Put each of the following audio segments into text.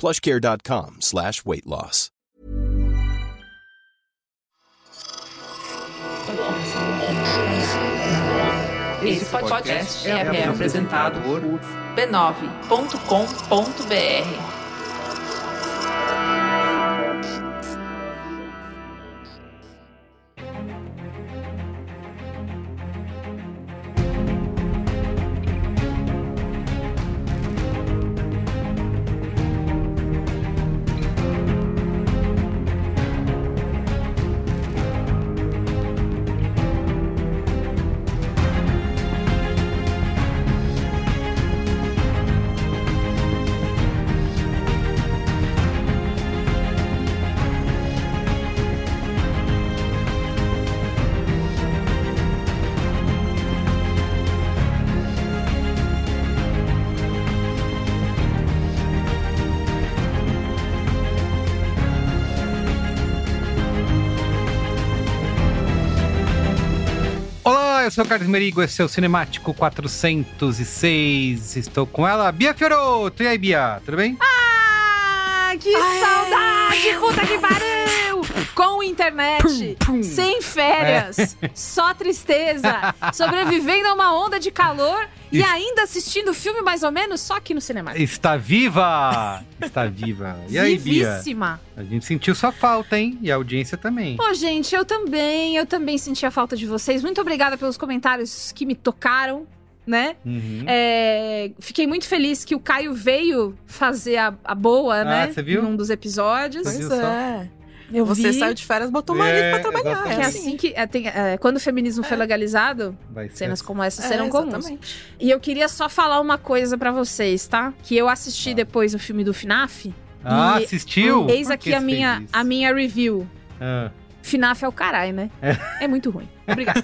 plushcare.com slash weight loss. Esse podcast é, é apresentado por b9.com.br. eu sou o Carlos Merigo, esse é o Cinemático 406. Estou com ela, Bia Fioroto. E aí, Bia, tudo bem? Ah, que saudade! Puta que pariu! Com internet, sem férias, só tristeza, sobrevivendo a uma onda de calor e ainda assistindo filme mais ou menos só aqui no cinema. Está viva! Está viva. E aí, Bia? Vivíssima. A gente sentiu sua falta, hein? E a audiência também. Pô, gente, eu também, eu também senti a falta de vocês. Muito obrigada pelos comentários que me tocaram, né? Uhum. É, fiquei muito feliz que o Caio veio fazer a, a boa, né? Ah, você viu? Em um dos episódios. Pois só. É. Eu Você vi. saiu de férias, botou o marido É, pra trabalhar. Que exatamente. é É assim que. é, tem- é, quando o feminismo foi legalizado, Vai ser cenas assim. como essa É, serão comuns. exatamente. E eu queria só falar uma coisa pra vocês, tá? Que eu assisti depois o filme do FNAF. Ah, e assistiu? Eis aqui a minha, a minha review. Ah. FNAF é o caralho, né? É, muito ruim. Obrigada.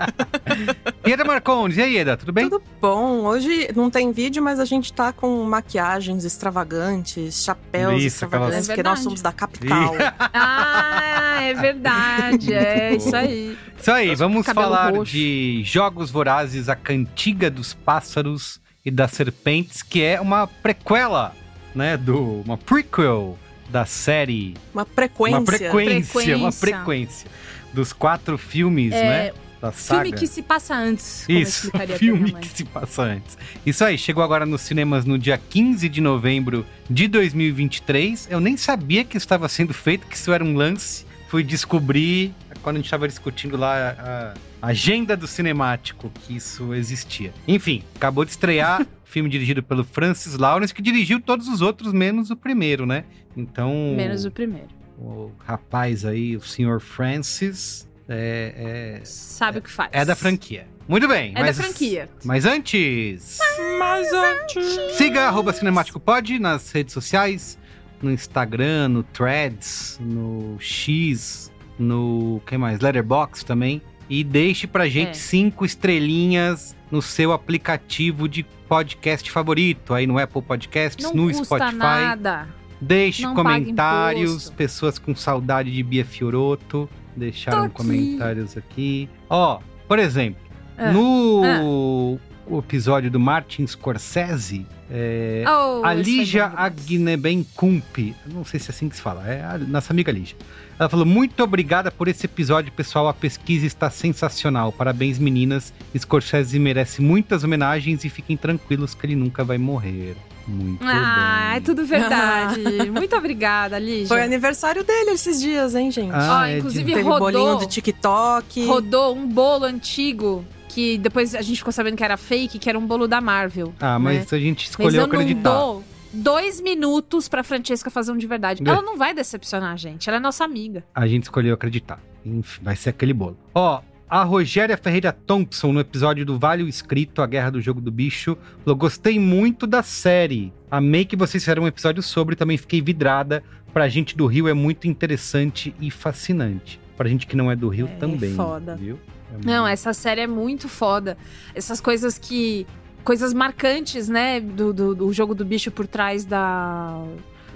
Eda Marcondes, e aí, Eda, tudo bem? Tudo bom. Hoje não tem vídeo, mas a gente tá com maquiagens extravagantes, chapéus Isso, aquelas- extravagantes, É porque nós somos da capital. ah, é verdade. É isso aí. Isso aí, Nossa, vamos falar roxo. de Jogos Vorazes, a Cantiga dos Pássaros e das Serpentes, que é uma prequela, né, do uma prequel da série, Uma frequência. uma frequência, uma Frequência. frequência dos quatro filmes, É, né, da saga. Filme que se passa antes. como Isso, filme que se passa antes. Isso aí, chegou agora nos cinemas no dia 15 de novembro de 2023. Eu nem sabia que estava sendo feito, que isso era um lance. Fui descobrir quando a gente estava discutindo lá a agenda do cinemático que isso existia. Enfim, acabou de estrear. Filme dirigido pelo Francis Lawrence, que dirigiu todos os outros, menos o primeiro, né? Então. Menos o primeiro. o rapaz aí, o senhor Francis, é, é, Sabe o que faz. é da franquia. Muito bem. É mas, da franquia. Mas antes, Mas antes. siga arroba Cinemático Pod nas redes sociais, no Instagram, no Threads, no X, no que mais? Letterbox também. E deixe pra gente É. cinco estrelinhas no seu aplicativo de podcast favorito, aí no Apple Podcasts, Não no Spotify. nada. Deixe Não comentários, pessoas com saudade de Bia Fioroto deixaram aqui. comentários aqui. Ó, por exemplo, Ah, no episódio do Martin Scorsese, é, Oh, a Lígia. Agneben Kump, não sei se é assim que se fala, é a nossa amiga Lígia. Ela falou: Muito obrigada por esse episódio, pessoal. A pesquisa está sensacional. Parabéns, meninas. Scorsese merece muitas homenagens e fiquem tranquilos que ele nunca vai morrer. Muito Ah, bem. é tudo verdade. Muito obrigada, Lígia. Foi aniversário dele esses dias, hein, gente? Ah, Ó, é de- inclusive Teve rodou, bolinho do TikTok. rodou um bolo antigo que depois a gente ficou sabendo que era fake, que era um bolo da Marvel. Ah, mas a gente Mas escolheu eu não acreditar. dou dois minutos pra Francesca fazer um de verdade. É. Ela não vai decepcionar a gente, ela é nossa amiga. A gente escolheu acreditar. Enfim, vai ser aquele bolo. Ó, a Rogéria Ferreira Thompson, no episódio do Vale o Escrito, A Guerra do Jogo do Bicho, falou: Gostei muito da série. Amei que vocês fizeram um episódio sobre, também fiquei vidrada. Pra gente do Rio é muito interessante e fascinante. Pra gente que não é do Rio É também. foda. Viu? É Não, muito- essa série é muito foda. Essas coisas que. Coisas marcantes, né? Do, do, do jogo do bicho por trás da.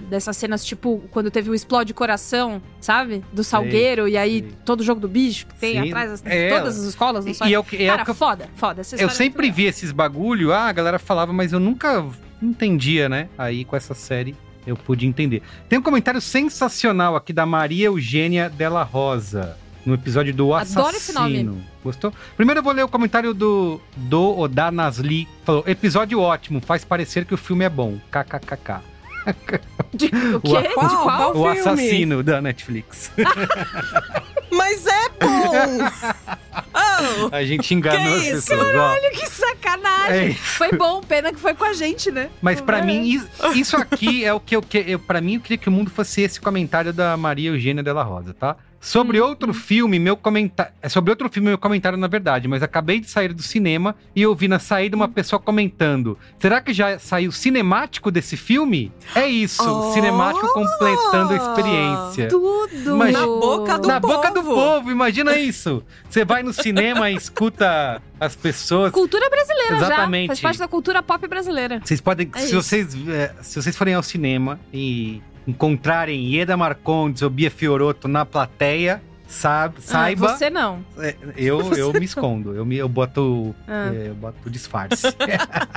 Dessas cenas, tipo, quando teve o Explode Coração, sabe? Do Salgueiro, e aí sei. todo o jogo do bicho que tem Sim, atrás de é. todas as escolas. Não sabe? e é é Cara, eu, foda, foda. Eu é sempre muito vi esses bagulho, ah, a galera falava, mas eu nunca entendia, né? Aí com essa série eu pude entender. Tem um comentário sensacional aqui da Maria Eugênia Della Rosa, no episódio do Assassino. Adoro esse nome. Gostou? Primeiro eu vou ler o comentário do do Oda Nasli. Falou: episódio ótimo, faz parecer que o filme é bom. KKKK. De, o quê? De Qual? qual? O assassino da Netflix. Mas é bom! oh, A gente enganou Que as isso? pessoas. ó. Que sacanagem! É Foi bom, pena que foi com a gente, né? Mas pra É. mim, is- isso aqui é o que eu, que eu para mim eu queria que o mundo fosse esse comentário da Maria Eugênia Della Rosa, tá? Sobre Hum, outro filme, meu comentário. É sobre outro filme, meu comentário, na verdade, mas acabei de sair do cinema e eu vi na saída Hum. uma pessoa comentando: será que já saiu cinemático desse filme? É isso, Oh! cinemático completando a experiência. Tudo! Mas- Na boca do Na boca do povo. povo, imagina isso. Você vai no cinema e escuta as pessoas. Cultura brasileira Exatamente. já. Faz parte da cultura pop brasileira. Vocês podem, É se, isso. vocês, é, se vocês forem ao cinema e encontrarem Ieda Marcondes ou Bia Fioroto na plateia, sabe, saiba. Ah, você não. é, eu, eu me escondo, eu, me, eu boto. Ah. é, eu boto disfarce.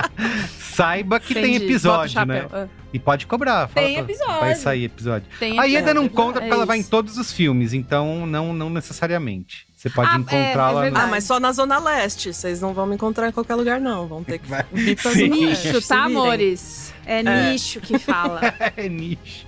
saiba que tem Entendi. episódio, Bota o né? Ah, E pode cobrar. Tem episódio. Vai sair episódio. Tem A Ieda não episódio, conta é porque ela vai em todos os filmes, então não, não necessariamente. Você pode Ah, é, é encontrá-la. verdade. Ah, mas só na Zona Leste. Vocês não vão me encontrar em qualquer lugar, não. Vão ter que vir pra. Zona Leste. Nicho, tá, amores? É, É. nicho que fala. É nicho.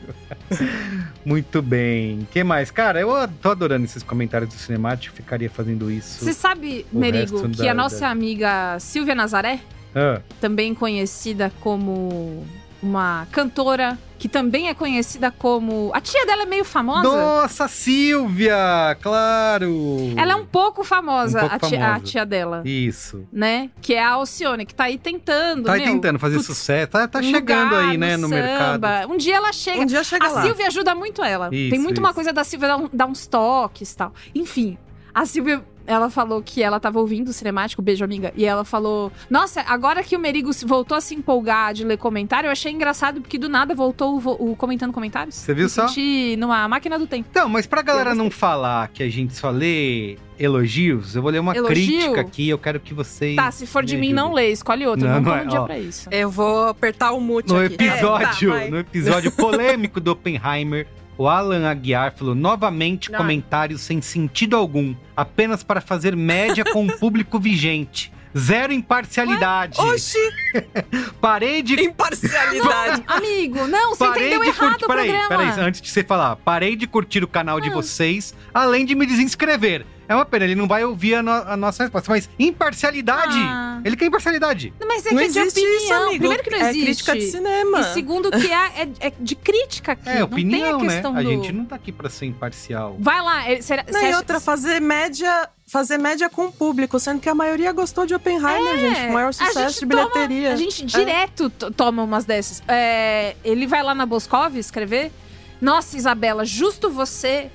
Muito bem. O que mais? Cara, eu tô adorando esses comentários do cinemático. Ficaria fazendo isso. Você sabe, Merigo, que da- a nossa da- amiga Silvia Nazaré, Ah, também conhecida como uma cantora, que também é conhecida como. A tia dela é meio famosa. Nossa, Silvia! Claro! Ela é um pouco famosa, Um pouco a, tia, a tia dela. Isso. Né? Que é a Alcione, que tá aí tentando. Tá aí meu, tentando fazer putz, sucesso. Tá, tá no chegando lugar, aí, né, no, mercado. samba. Um dia ela chega. Um dia chega a lá. Silvia ajuda muito ela. Isso, Tem muito uma isso. coisa da Silvia dar, um- dar uns toques e tal. Enfim, a Silvia. Ela falou que ela tava ouvindo o cinemático, beijo amiga, e ela falou: Nossa, agora que o Merigo se- voltou a se empolgar de ler comentário, eu achei engraçado porque do nada voltou o, o comentando comentários. Você viu Me só? senti numa máquina do tempo. Então, mas pra galera não falar que a gente só lê elogios, eu vou ler uma Elogio? crítica aqui. Eu quero que vocês. Tá, se for de mim, não lê, escolhe outro. Não, Não, não é, no dia ó. pra isso. Eu vou apertar o mute No aqui. episódio, É, tá, no episódio polêmico do Oppenheimer, o Alan Aguiar falou novamente Ai. comentários sem sentido algum, apenas para fazer média com o público vigente. Zero imparcialidade. Oxi, Parei de imparcialidade. Amigo, não, você Parei entendeu de errado curtir. o Peraí, programa. peraí, antes de você falar. Parei de curtir o canal de Ah. vocês, além de me desinscrever. É uma pena, ele não vai ouvir a, no- a nossa resposta. Mas imparcialidade! Ah. Ele quer imparcialidade. Mas é não que é de existe opinião. isso, amigo. Primeiro que não É existe. crítica de cinema. E segundo que é, é, é de crítica aqui. É, não opinião, tem a né? questão A do... gente não tá aqui pra ser imparcial. Vai lá. ele- Será, Não, e acha- outra, fazer média, fazer média com o público, sendo que a maioria gostou de Oppenheimer, gente. O maior É, a sucesso gente de bilheteria. Toma, a gente direto to- toma umas dessas. É, ele vai lá na Boscov escrever Nossa, Isabela, justo você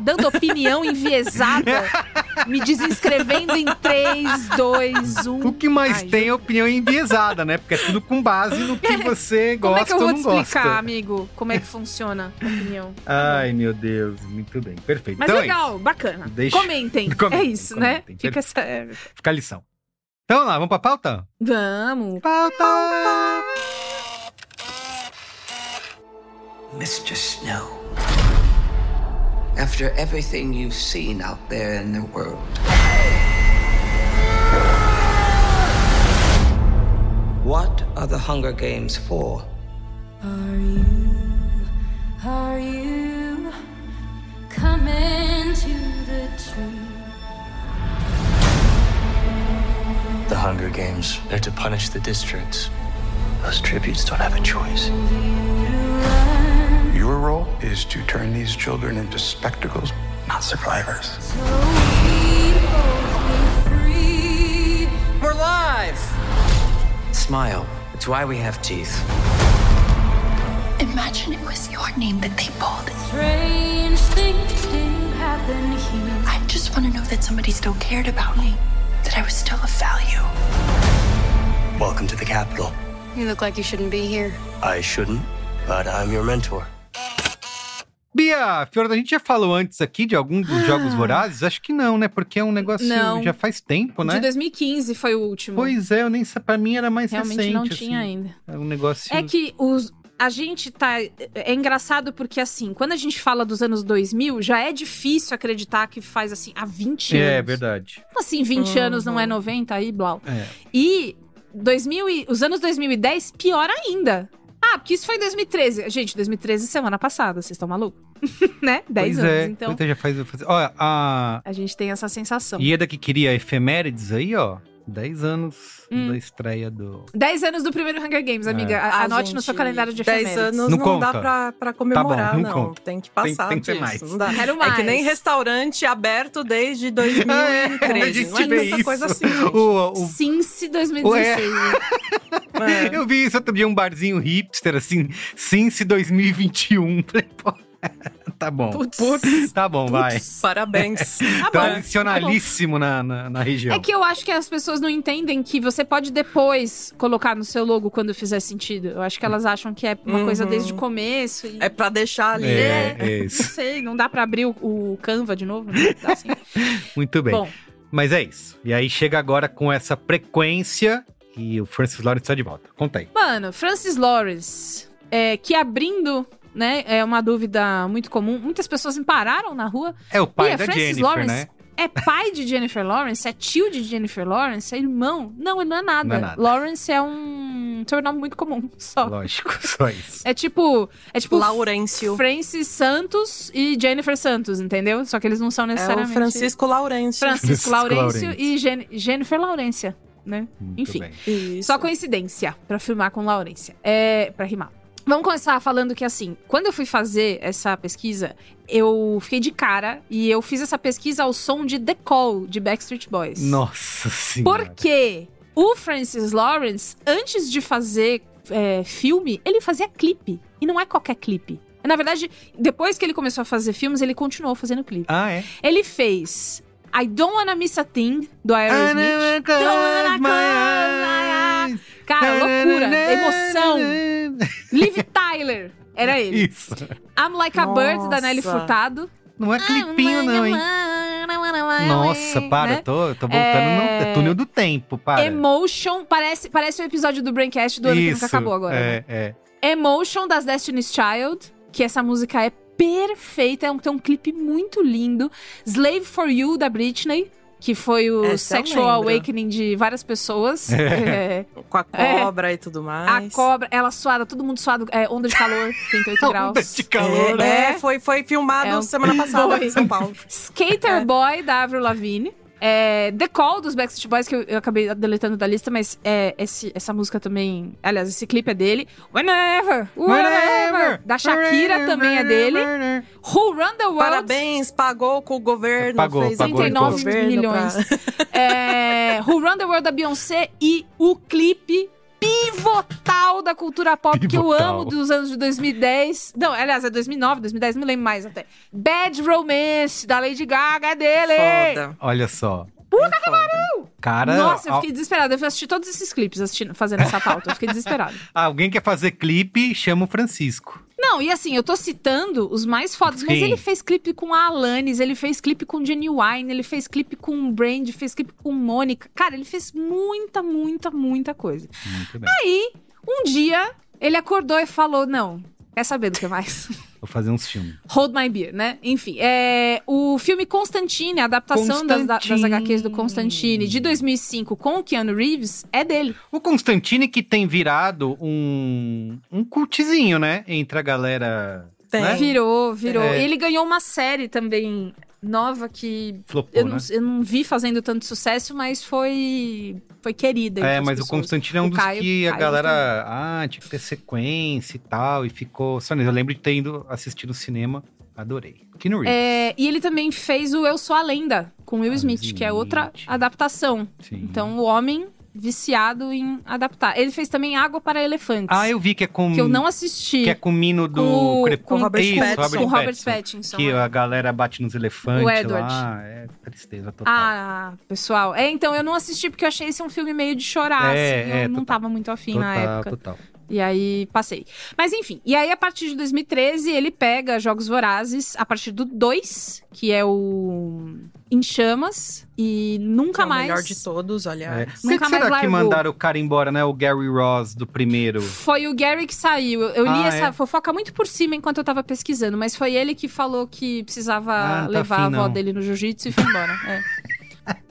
dando opinião enviesada, me desinscrevendo em 3, 2, 1. O que mais Ai, tem é opinião enviesada, né? Porque é tudo com base no que você Como gosta é que eu vou ou te não explicar, gosta. amigo, como é que funciona a opinião? Ai, meu Deus. Muito bem. Perfeito. Mas então legal, é bacana. Deixa- Comentem. Comentem, É isso, né? comentem. Fica essa. é, Fica a lição. Então vamos lá, vamos pra pauta? Vamos. Pauta! Mr. Snow, after everything you've seen out there in the world, what are the Hunger Games for? Are you are you coming to the tree? The Hunger Games, they're to punish the districts. Those tributes don't have a choice. Your role is to turn these children into spectacles, not survivors. We're live! Smile. It's why we have teeth. Imagine it was your name that they pulled. Strange things do happen here. I just want to know that somebody still cared about me, that I was still of value. Welcome to the capital. You look like you shouldn't be here. I shouldn't, but I'm your mentor. Bia, Fiorda, a gente já falou antes aqui de algum dos Jogos Vorazes? Acho que não, né? Porque é um negócio Não. já faz tempo, né? De 2015 foi o último. Pois é, eu nem sei, pra mim era mais Realmente recente. não tinha assim. ainda. É um negócio... É que os. A gente tá. É engraçado porque, assim, quando a gente fala dos anos 2000, já é difícil acreditar que faz, assim, há 20 anos. É, verdade. Como assim, 20 anos não é 90 aí, Blau? É. E 2000 e- os anos 2010, pior ainda. Ah, porque isso foi em 2013. Gente, 2013, semana passada, vocês estão malucos? né? 10 pois anos. é, Então, pois é, já faz... faz- Olha, a a gente tem essa sensação. Ieda que queria efemérides aí, ó. 10 anos Hum. da estreia do... 10 anos do primeiro Hunger Games, amiga. A- Ah, Anote gente, no seu calendário de 10 efemérides. anos Não não, conta. dá pra, pra comemorar, Tá bom, não não. conta. Tem que passar Tem- tem que mais. Não dá. Quero É mais. que nem restaurante aberto desde a 2013. gente não é tanta isso. coisa assim. gente. O, o- Since 2016. É. Eu vi isso outro dia, um barzinho hipster, assim, Since 2021. Falei, pô, tá bom. Putz. Tá bom, vai. Parabéns. Tradicionalíssimo na, na, na região. É que eu acho que as pessoas não entendem que você pode depois colocar no seu logo quando fizer sentido. Eu acho que elas acham que é uma Uhum. coisa desde o começo. E... É pra deixar ali. É, é Não isso. sei, não dá pra abrir o, o Canva de novo? Né? Dá assim. Muito bem. Bom, Mas é isso. E aí chega agora com essa frequência e o Francis Lawrence está de volta. Conta aí. mano, Francis Lawrence, é, que abrindo, né, é uma dúvida muito comum. Muitas pessoas me pararam na rua. É o pai Bia, da Francis Jennifer, Lawrence né? é pai de Jennifer Lawrence? É tio de Jennifer Lawrence? É irmão? Não, ele não é nada. Não é nada. Lawrence é um sobrenome muito comum, só. Lógico, só isso. É tipo. É tipo. Laurêncio. Francis Santos e Jennifer Santos, entendeu? Só que eles não são É o necessariamente. Francisco Laurêncio. Francisco Francisco Laurêncio Laurêncio. e Gen- Jennifer Laurência, né? Muito Enfim. bem. Só coincidência pra filmar com Laurência. É, pra rimar. Vamos começar falando que, assim, quando eu fui fazer essa pesquisa, eu fiquei de cara e eu fiz essa pesquisa ao som de The Call, de Backstreet Boys. Nossa senhora. Porque o Francis Lawrence, antes de fazer é, filme, ele fazia clipe. E não é qualquer clipe. Na verdade, depois que ele começou a fazer filmes, ele continuou fazendo clipe. Ah, é? Ele fez I Don't Wanna Miss a Thing, do Aerosmith. Don't wanna close my eyes. Cara, loucura, emoção. Liv Tyler, era ele. Isso. I'm Like a Bird, da Nelly. Furtado. Não é clipinho, não, hein? Nossa, para, Né? tô, tô voltando É- no túnel do tempo, para. Emotion, parece, parece o episódio do Braincast do ano que nunca Isso, acabou agora. né? É, é. Emotion, das Destiny's Child, que essa música é perfeita, é um, tem um clipe muito lindo. Slave for You, da Britney, que foi o Essa sexual awakening de várias pessoas. É. Com a cobra e tudo A mais. cobra, ela suada, todo mundo suado, é, onda de calor, 38 graus. Onda de calor. É, É. foi, foi filmado É um- semana passada Foi. em São Paulo. Skater É. Boy, da Avril Lavigne. É, The Call, dos Backstreet Boys, que eu, eu acabei deletando da lista, mas é, esse- essa música também... Aliás, esse clipe é dele. Whenever, whenever, da Shakira também é dele. Who Run The World, Parabéns, pagou com o governo. Pagou, fez pagou, com o 39 governo milhões. pra- é, Who Run The World, da Beyoncé. E o clipe pivotal da cultura pop que eu Pivotal. amo dos anos de 2010. Não, aliás, é 2009, 2010, não me lembro mais até. Bad Romance, da Lady Gaga, é dele! Foda. Olha só. Puta que pariu! Cara, Nossa, eu al- fiquei desesperada. Eu fui assistir todos esses clipes assistindo, fazendo essa pauta. Eu fiquei desesperada. alguém quer fazer clipe, chama o Francisco. Não, e assim, eu tô citando os mais fodas, mas ele fez clipe com a Alanis, ele fez clipe com Genuine, ele fez clipe com Brand, fez clipe com Mônica. Cara, ele fez muita, muita, muita coisa. Muito bem. Aí, um dia, ele acordou e falou: Não, quer saber do que mais? Vou fazer uns filmes. Hold My Beer, né? Enfim, é, o filme Constantine, a adaptação das, das Constantine. HQs do Constantine de 2005 com o Keanu Reeves, é dele. O Constantine que tem virado um, um cultizinho, né? Entre a galera. Tem. Né? Virou, virou. É. E ele ganhou uma série também nova que Flopou, eu não, né? eu não vi fazendo tanto sucesso, mas foi foi querida. É, as mas o pessoas. Constantine é um O dos Caio- que a Caio galera. Ah, tinha que ter sequência e tal. E ficou. Só. Eu lembro de ter ido assistir no cinema. Adorei. Keanu Reeves. É, e ele também fez o Eu Sou a Lenda, com Will Smith, que é outra Smith. adaptação. Sim. Então, o homem viciado em adaptar. Ele fez também Água para Elefantes. Ah, eu vi que é com. Que eu não assisti. Que é com o Mino do Com- com Robert Isso, Pattinson. Com Robert Pattinson, Que é. a galera bate nos elefantes O Edward. lá. É tristeza total. Ah, pessoal. É, então, eu não assisti porque eu achei esse um filme meio de chorar, É, assim. é, eu não total. tava muito afim total, na época. total. E aí, passei. Mas enfim, e aí a partir de 2013, ele pega Jogos Vorazes, a partir do 2, que é o Em Chamas, e nunca Que é o mais... melhor de todos, É. aliás. Que, Nunca que mais será que largou. mandaram o cara embora, né? O Gary Ross do primeiro. Foi o Gary que saiu. Eu, eu li Ah, essa é? fofoca muito por cima enquanto eu tava pesquisando, mas foi ele que falou que precisava Ah, tá levar afim, a avó não. dele no jiu-jitsu e foi embora. É.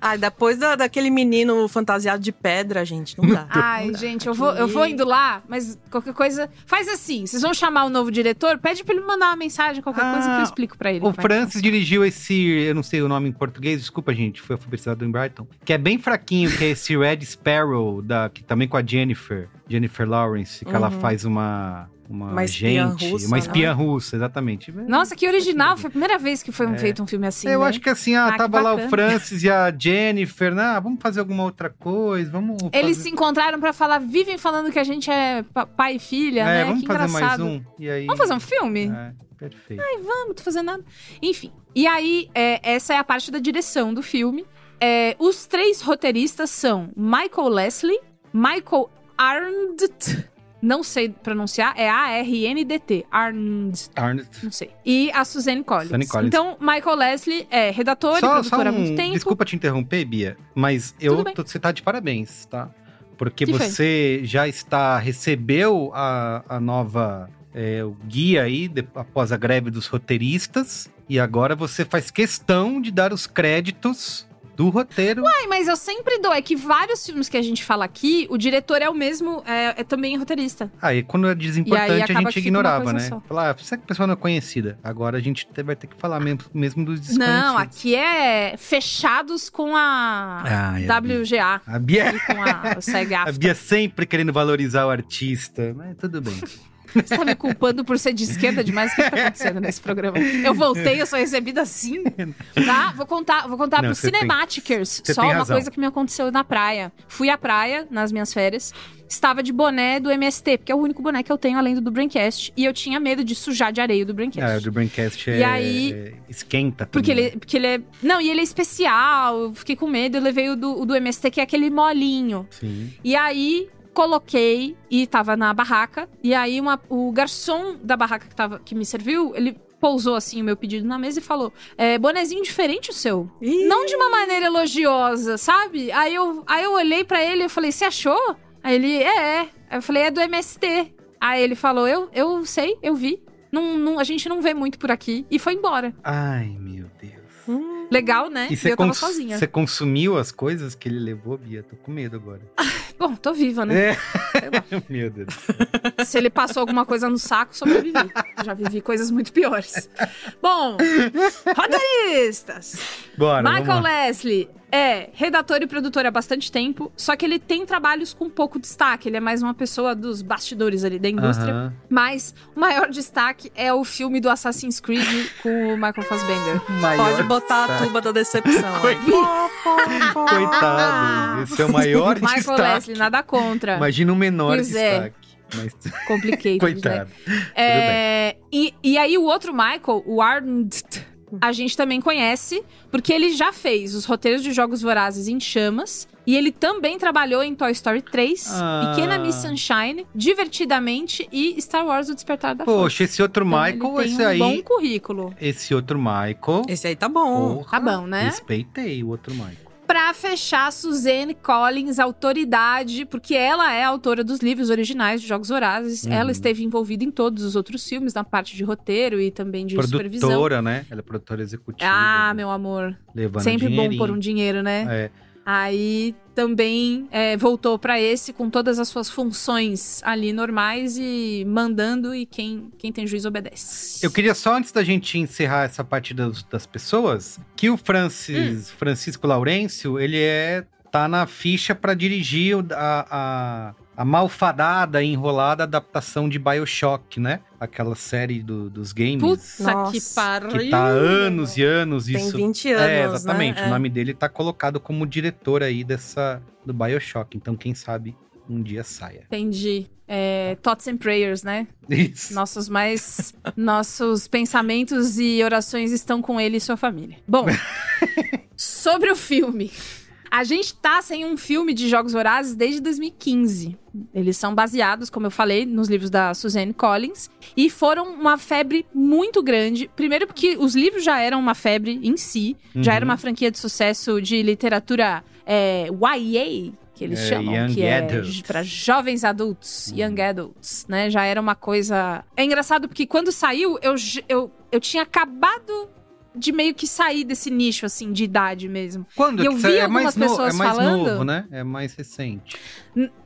Ah, depois da- daquele menino fantasiado de pedra, gente, não dá. Ai, gente, eu vou, eu vou indo lá, mas qualquer coisa. Faz assim: vocês vão chamar o novo diretor, pede pra ele mandar uma mensagem, qualquer coisa que eu explico pra ele. Ah, O Francis funciona. dirigiu esse, eu não sei o nome em português, desculpa, gente, foi alfabetizado em Brighton, que é bem fraquinho, que é esse Red Sparrow, da, que também com a Jennifer, Jennifer Lawrence, que ela Uhum. faz uma, uma, Uma espiã gente, russa, uma espiã né? russa, exatamente. Nossa, que original! Foi a primeira vez que foi um- feito um filme assim. É. Eu né? acho que assim, ah, Ah, tava lá o. Francis e a Jennifer, né? Ah, vamos fazer alguma outra coisa, vamos Eles fazer... se encontraram pra falar, vivem falando que a gente é pa- pai e filha, É, né? vamos que fazer engraçado. mais um. E aí... Vamos fazer um filme? É, perfeito. Ai, vamos, tô fazendo nada. Enfim. E aí, é, essa é a parte da direção do filme. É, os três roteiristas são Michael Leslie, Michael Arndt, não sei pronunciar, é A-R-N-D-T, Arndt, Arnold. não sei. E a Suzanne Collins. Suzanne Collins. Então, Michael Leslie é redator e Só, produtor só há um, muito tempo. desculpa te interromper, Bia, mas eu tô- você tá de parabéns, tá? Porque Que foi? você já está recebeu a, a nova é, o guia aí de- após a greve dos roteiristas e agora você faz questão de dar os créditos do roteiro. Ai, mas eu sempre dou. É que vários filmes que a gente fala aqui, o diretor é o mesmo, é, é também roteirista. Aí quando é desimportante a gente ignorava, né? Falar, ah, será que a pessoa não é conhecida? Agora a gente te- vai ter que falar mesmo, mesmo dos desconhecidos. Não, aqui é fechados com a Ah, a WGA. A Bia, E com a a. Bia sempre querendo valorizar o artista, mas tudo bem. Você tá me culpando por ser de esquerda demais? O que tá acontecendo nesse programa? Eu voltei, eu sou recebida assim. Tá? Vou contar, vou contar Não, pros você tem- só uma razão. coisa que me aconteceu na praia. Fui à praia nas minhas férias. Estava de boné do MST, porque é o único boné que eu tenho além do do Braincast. E eu tinha medo de sujar de areia do Braincast. Ah, o do Braincast E é, aí- esquenta. Porque também, ele, porque ele é. Não, e ele é especial. Eu fiquei com medo. Eu levei o do, o do MST, que é aquele molinho. né? Sim. E aí, coloquei e tava na barraca. E aí, uma- o garçom da barraca que, tava, que me serviu, ele pousou assim o meu pedido na mesa e falou: é, bonezinho diferente o seu. Ih. Não de uma maneira elogiosa, sabe? Aí eu, aí eu olhei pra ele e falei: você achou? Aí ele, é, é. Aí eu falei: é do MST. Aí ele falou: eu, eu sei, eu vi. Não, não, a gente não vê muito por aqui. E foi embora. Ai, meu Deus. Legal, né? E E, eu tava sozinha. você consumiu as coisas que ele levou, Bia? Tô com medo agora. Bom, tô viva, né? É. meu Deus. Se ele passou alguma coisa no saco, sobrevivi. Já vivi coisas muito piores. Bom, roteiristas. Bora, Michael. Leslie, é redator e produtor há bastante tempo, só que ele tem trabalhos com pouco destaque. Ele é mais uma pessoa dos bastidores ali da indústria. Aham. Mas o maior destaque é o filme do Assassin's Creed com o Michael Fassbender. Pode botar a tuba da decepção. Coitado. Esse é o maior Michael destaque. Leslie, nada contra. Imagina um menor Pois é. destaque. Mas... Complicated, Coitado. né? É, e, e aí o outro Michael, o Arndt, a gente também conhece, porque ele já fez os roteiros de Jogos Vorazes em Chamas. E ele também trabalhou em Toy Story 3, Ah. Pequena Miss Sunshine, Divertidamente e Star Wars O Despertar da Força. Poxa, esse outro Então, Michael, ele tem esse um aí. bom currículo. Esse outro Michael. Esse aí tá bom. Porra, Tá bom, né? Respeitei o outro Michael. Pra fechar, Suzanne Collins, autoridade, porque ela é a autora dos livros originais de Jogos Vorazes. Uhum. Ela esteve envolvida em todos os outros filmes, na parte de roteiro e também de supervisão. Produtora, né? Ela é produtora executiva. Ah, meu amor. Sempre bom por um dinheiro, né? É. Aí também é, voltou pra esse com todas as suas funções ali normais e mandando e quem, quem tem juízo obedece. Eu queria só, antes da gente encerrar essa parte das, das pessoas, que o Francis, Hum. Francisco Laurêncio, ele é tá na ficha pra dirigir a, a, a malfadada e enrolada adaptação de Bioshock, né? Aquela série do- dos games. Puta Nossa, que pariu. que tá há anos e anos Tem isso. 20 anos, É, exatamente. né? O É. nome dele tá colocado como diretor aí dessa do Bioshock. Então, quem sabe um dia saia. Entendi. É, thoughts and prayers, né? Isso. Nossos mais. nossos pensamentos e orações estão com ele e sua família. Bom, sobre o filme. A gente tá sem um filme de Jogos Vorazes desde 2015. Eles são baseados, como eu falei, nos livros da Suzanne Collins. E foram uma febre muito grande. Primeiro porque os livros já eram uma febre em si. Já Uhum. era uma franquia de sucesso de literatura é, YA, que eles É, chamam. young que é adult. para jovens adultos, Uhum. young adults, né? Já era uma coisa... É engraçado porque quando saiu, eu, eu, eu tinha acabado de meio que sair desse nicho, assim, de idade mesmo. Quando E eu vi é algumas mais no- pessoas é mais falando- novo, né? É mais recente.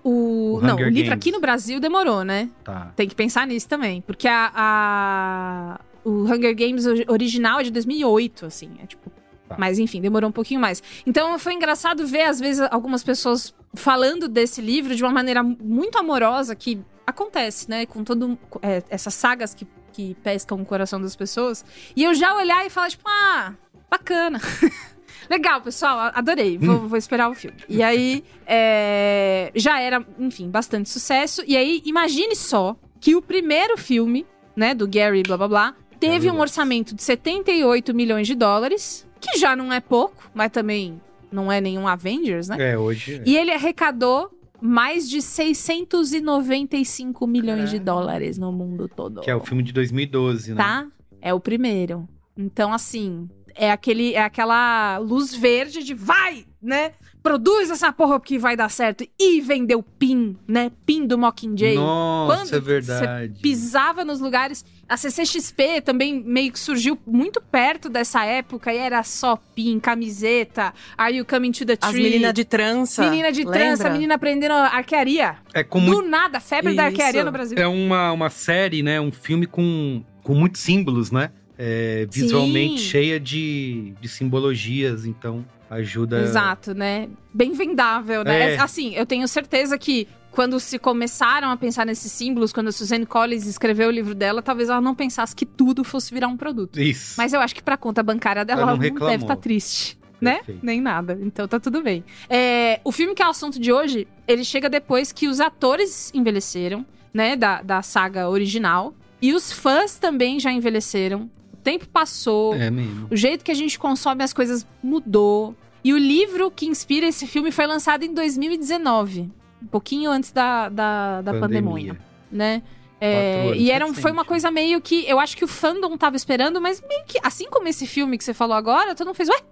O, O não, Hunger o livro Games. aqui no Brasil demorou, né? Tá. Tem que pensar nisso também. Porque a, a- o Hunger Games ori- original é de 2008, assim. É tipo. Tá. Mas enfim, demorou um pouquinho mais. Então foi engraçado ver, às vezes, algumas pessoas falando desse livro de uma maneira muito amorosa que acontece, né? Com todo é, essas sagas que, que pescam o coração das pessoas. E eu já olhar e falar, tipo, ah, bacana. Legal, pessoal, adorei. Vou, vou esperar o filme. E aí, é, já era, enfim, bastante sucesso. E aí, imagine só que o primeiro filme, né, do Gary, blá blá blá, teve um orçamento de 78 milhões de dólares, que já não é pouco, mas também não é nenhum Avengers, né? É, hoje. E ele arrecadou mais de 695 milhões de dólares no mundo todo. Que é o filme de 2012, né? Tá? É o primeiro. Então, assim, é aquele é aquela luz verde de vai, né? Produz essa porra que vai dar certo. E vendeu PIN, né? PIN do Mockingjay. Nossa, é verdade. Você pisava nos lugares. A CCXP também meio que surgiu muito perto dessa época e era só PIN, camiseta. Are you coming to the tree? As meninas de trança. Menina de trança, lembra? menina aprendendo arquearia. É com Do nada, febre da Isso. arquearia no Brasil. É uma, uma série, né? Um filme com, com muitos símbolos, né? É, visualmente Sim. cheia de, de simbologias, então ajuda. Exato, né? Bem vendável, né? É. Assim, eu tenho certeza que quando se começaram a pensar nesses símbolos, quando a Suzanne Collins escreveu o livro dela, talvez ela não pensasse que tudo fosse virar um produto. Isso. Mas eu acho que pra conta bancária dela, Ela ela não reclamou. deve estar triste. Né? Perfeito. Nem nada. Então tá tudo bem. É, o filme que é o assunto de hoje, ele chega depois que os atores envelheceram, né? Da, da saga original. E os fãs também já envelheceram. Tempo passou. É mesmo. O jeito que a gente consome as coisas mudou. E o livro que inspira esse filme foi lançado em 2019. Um pouquinho antes da, da, da pandemia, né? É, e era, um- foi uma coisa meio que. Eu acho que o fandom tava esperando, mas meio que. Assim como esse filme que você falou agora, todo mundo fez. Ué,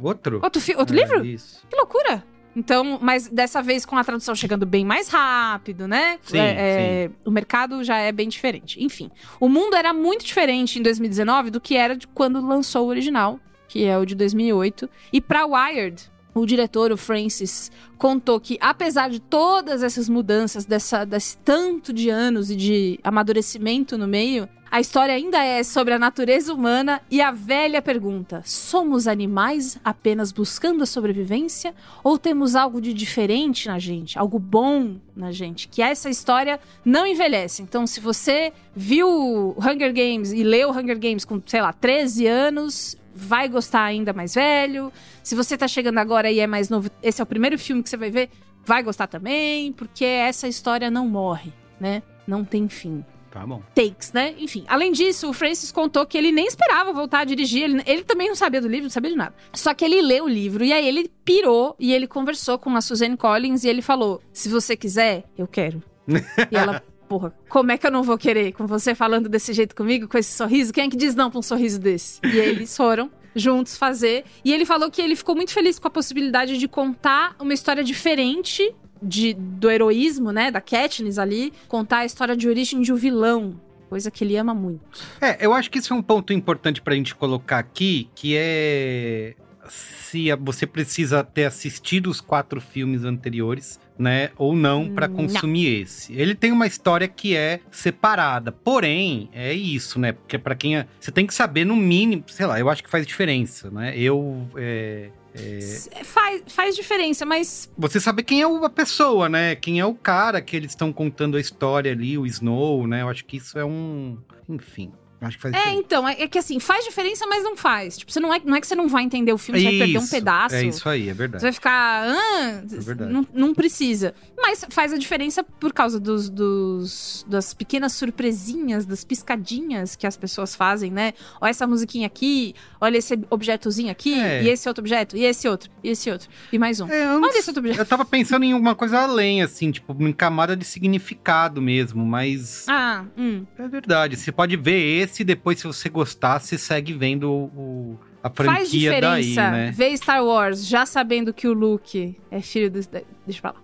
Outro? outro, fi- outro É, livro? Isso. Que loucura! Então, mas dessa vez com a tradução chegando bem mais rápido, né? Sim, É, é, O mercado já é bem diferente. Enfim, o mundo era muito diferente em 2019 do que era de quando lançou o original, que é o de 2008. E pra Wired, o diretor, o Francis, contou que apesar de todas essas mudanças, dessa, desse tanto de anos e de amadurecimento no meio, A história ainda é sobre a natureza humana e a velha pergunta: somos animais apenas buscando a sobrevivência ou temos algo de diferente na gente, algo bom na gente? Que essa história não envelhece. Então, se você viu Hunger Games e leu Hunger Games com, sei lá, 13 anos, vai gostar ainda mais velho. Se você tá chegando agora e é mais novo, esse é o primeiro filme que você vai ver, vai gostar também, porque essa história não morre, né? Não tem fim. Tá bom. Takes, né? Enfim, além disso, o Francis contou que ele nem esperava voltar a dirigir. Ele, ele também não sabia do livro, não sabia de nada. Só que ele leu o livro e aí ele pirou e ele conversou com a Suzanne Collins e ele falou: Se você quiser, eu quero. e ela, porra, como é que eu não vou querer? Com você falando desse jeito comigo, com esse sorriso? Quem é que diz não pra um sorriso desse? E eles foram juntos fazer. E ele falou que ele ficou muito feliz com a possibilidade de contar uma história diferente de, do heroísmo, né, da Katniss ali, contar a história de origem de um vilão. Coisa que ele ama muito. É, eu acho que isso é um ponto importante pra gente colocar aqui, que é se você precisa ter assistido os quatro filmes anteriores, né, ou não para consumir não. esse. Ele tem uma história que é separada, porém é isso, né? Porque para quem é, você tem que saber no mínimo, sei lá, eu acho que faz diferença, né? Eu é, é... Faz, faz diferença, mas. Você sabe quem é a pessoa, né? Quem é o cara que eles estão contando a história ali, o Snow, né? Eu acho que isso é um. Enfim. Acho que faz é, diferença. então, é, é, que assim, faz diferença, mas não faz. Tipo, você não é, não é que você não vai entender o filme, você vai perder um pedaço. É isso aí, é verdade. Você vai ficar. Ah, é verdade. Não, não precisa. Mas faz a diferença por causa dos, dos, das pequenas surpresinhas, das piscadinhas que as pessoas fazem, né? Olha essa musiquinha aqui, olha esse objetozinho aqui, é. e esse outro objeto, e esse outro, e esse outro, e mais um. É, olha esse outro objeto. Eu tava pensando em uma coisa além, assim, tipo, em camada de significado mesmo, mas. Ah, hum. É verdade. Você pode ver esse e depois, se você gostar, você segue vendo o, a franquia Faz diferença daí, né? ver Star Wars já sabendo que o Luke é filho do... Deixa eu falar.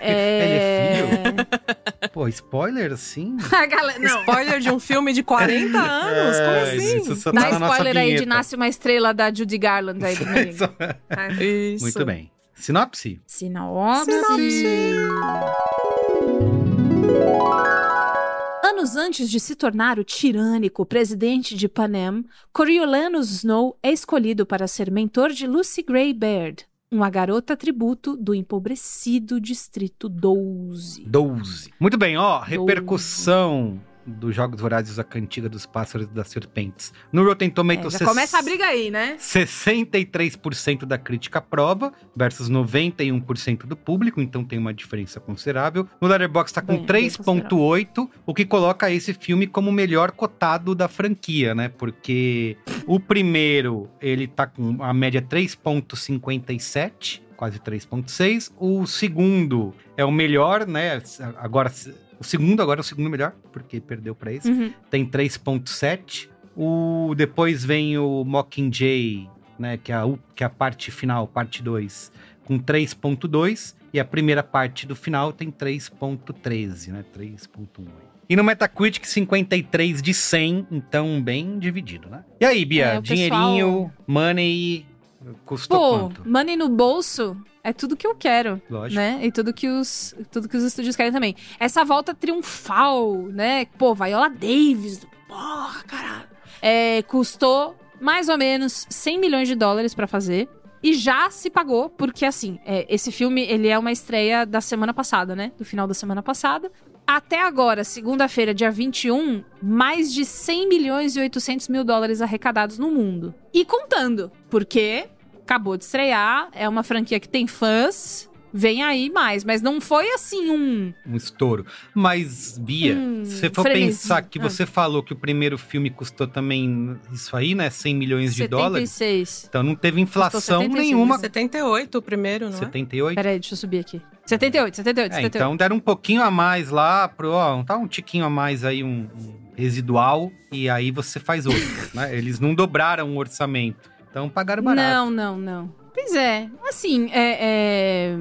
é... Ele é filho? Pô, spoiler assim? galera, não. Spoiler de um filme de 40 anos? É, Como assim? Isso só Dá tá spoiler aí de Nasce uma Estrela da Judy Garland aí do meio. Isso. Muito bem. Sinopse? Sinopse. Sinopse. Anos antes de se tornar o tirânico presidente de Panem, Coriolanus Snow é escolhido para ser mentor de Lucy Gray Baird, uma garota tributo do empobrecido Distrito 12. 12. Muito bem, ó, repercussão dos Jogos Vorazes, a cantiga dos pássaros e das serpentes. No Rotten Tomatoes... É, já começa a briga aí, né? 63% da crítica aprova versus 91% do público, então tem uma diferença considerável. No Letterboxd tá com 3.8, o que coloca esse filme como o melhor cotado da franquia, né? Porque o primeiro, ele tá com a média 3.57, quase 3.6. O segundo é o melhor, né? Agora o segundo agora é o segundo melhor, porque perdeu para esse. Uhum. Tem 3.7. O depois vem o Mockingjay, né, que é a, que é a parte final, parte 2, com 3.2 e a primeira parte do final tem 3.13, né? 3.1. E no Metacritic 53 de 100, então bem dividido, né? E aí, Bia, é, dinheirinho, pessoal... money, custou Pô, quanto? money no bolso é tudo que eu quero, Lógico. né? E tudo que os tudo que os estúdios querem também. Essa volta triunfal, né? Pô, Viola Davis, porra, caralho. É, custou mais ou menos 100 milhões de dólares para fazer. E já se pagou, porque assim, é, esse filme, ele é uma estreia da semana passada, né? Do final da semana passada. Até agora, segunda-feira, dia 21, mais de 100 milhões e 800 mil dólares arrecadados no mundo. E contando, porque acabou de estrear, é uma franquia que tem fãs, vem aí mais, mas não foi assim um. Um estouro. Mas, Bia, hum, se você for frenesi. pensar que ah. você falou que o primeiro filme custou também isso aí, né? 100 milhões de 76. dólares. Então não teve inflação nenhuma. 78 o primeiro, não 78? é? Peraí, deixa eu subir aqui. 78, 78, 78. É, então deram um pouquinho a mais lá pro, ó, tá um tiquinho a mais aí, um, um residual, e aí você faz outro, né? Eles não dobraram o orçamento. Então pagaram barato. Não, não, não. Pois é. Assim, é, é...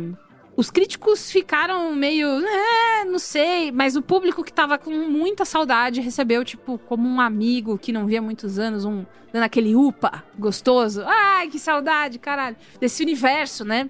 Os críticos ficaram meio. É, não sei. Mas o público que tava com muita saudade recebeu, tipo, como um amigo que não via muitos anos, um. dando aquele upa gostoso. Ai, que saudade, caralho. Desse universo, né?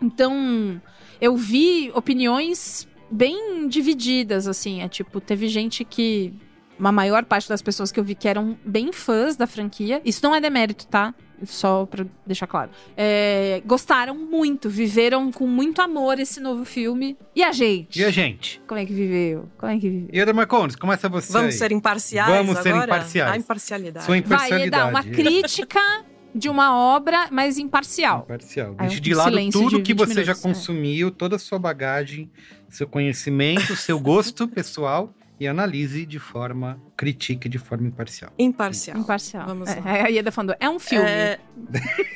Então, eu vi opiniões bem divididas, assim. É tipo, teve gente que uma maior parte das pessoas que eu vi que eram bem fãs da franquia. Isso não é demérito, tá? Só pra deixar claro. É, gostaram muito, viveram com muito amor esse novo filme. E a gente? E a gente? Como é que viveu? Como é que viveu? E Eda Marcones, começa você Vamos aí. ser imparciais Vamos ser agora? imparciais. A imparcialidade. Sua Vai, imparcialidade. Eda, uma crítica de uma obra, mas imparcial. Imparcial. Deixe de lado tudo de que 20 você já minutos, é. consumiu, toda a sua bagagem, seu conhecimento, seu gosto pessoal e analise de forma, critique de forma imparcial. Imparcial. Imparcial. Vamos É, lá. a Ieda falando, é um filme. É,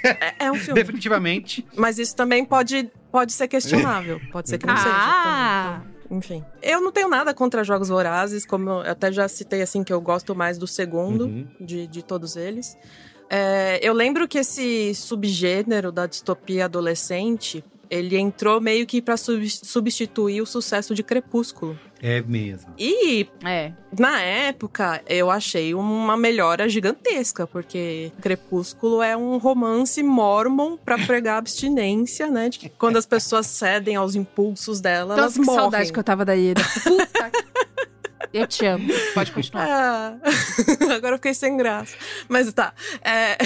é, é um filme. Definitivamente. Mas isso também pode, pode ser questionável. Pode ser que não seja. Ah! também. Então, enfim. Eu não tenho nada contra jogos vorazes, como eu até já citei assim, que eu gosto mais do segundo Uhum. de, de todos eles. É, eu lembro que esse subgênero da distopia adolescente, ele entrou meio que pra sub- substituir o sucesso de Crepúsculo. É mesmo. E É. na época, eu achei uma melhora gigantesca, porque Crepúsculo é um romance mormon pra pregar abstinência, né? De que quando as pessoas cedem aos impulsos dela, elas que morrem. saudade que eu tava da Ieda. Puta. eu te amo. Pode continuar. Ah, agora eu fiquei sem graça. Mas tá. é,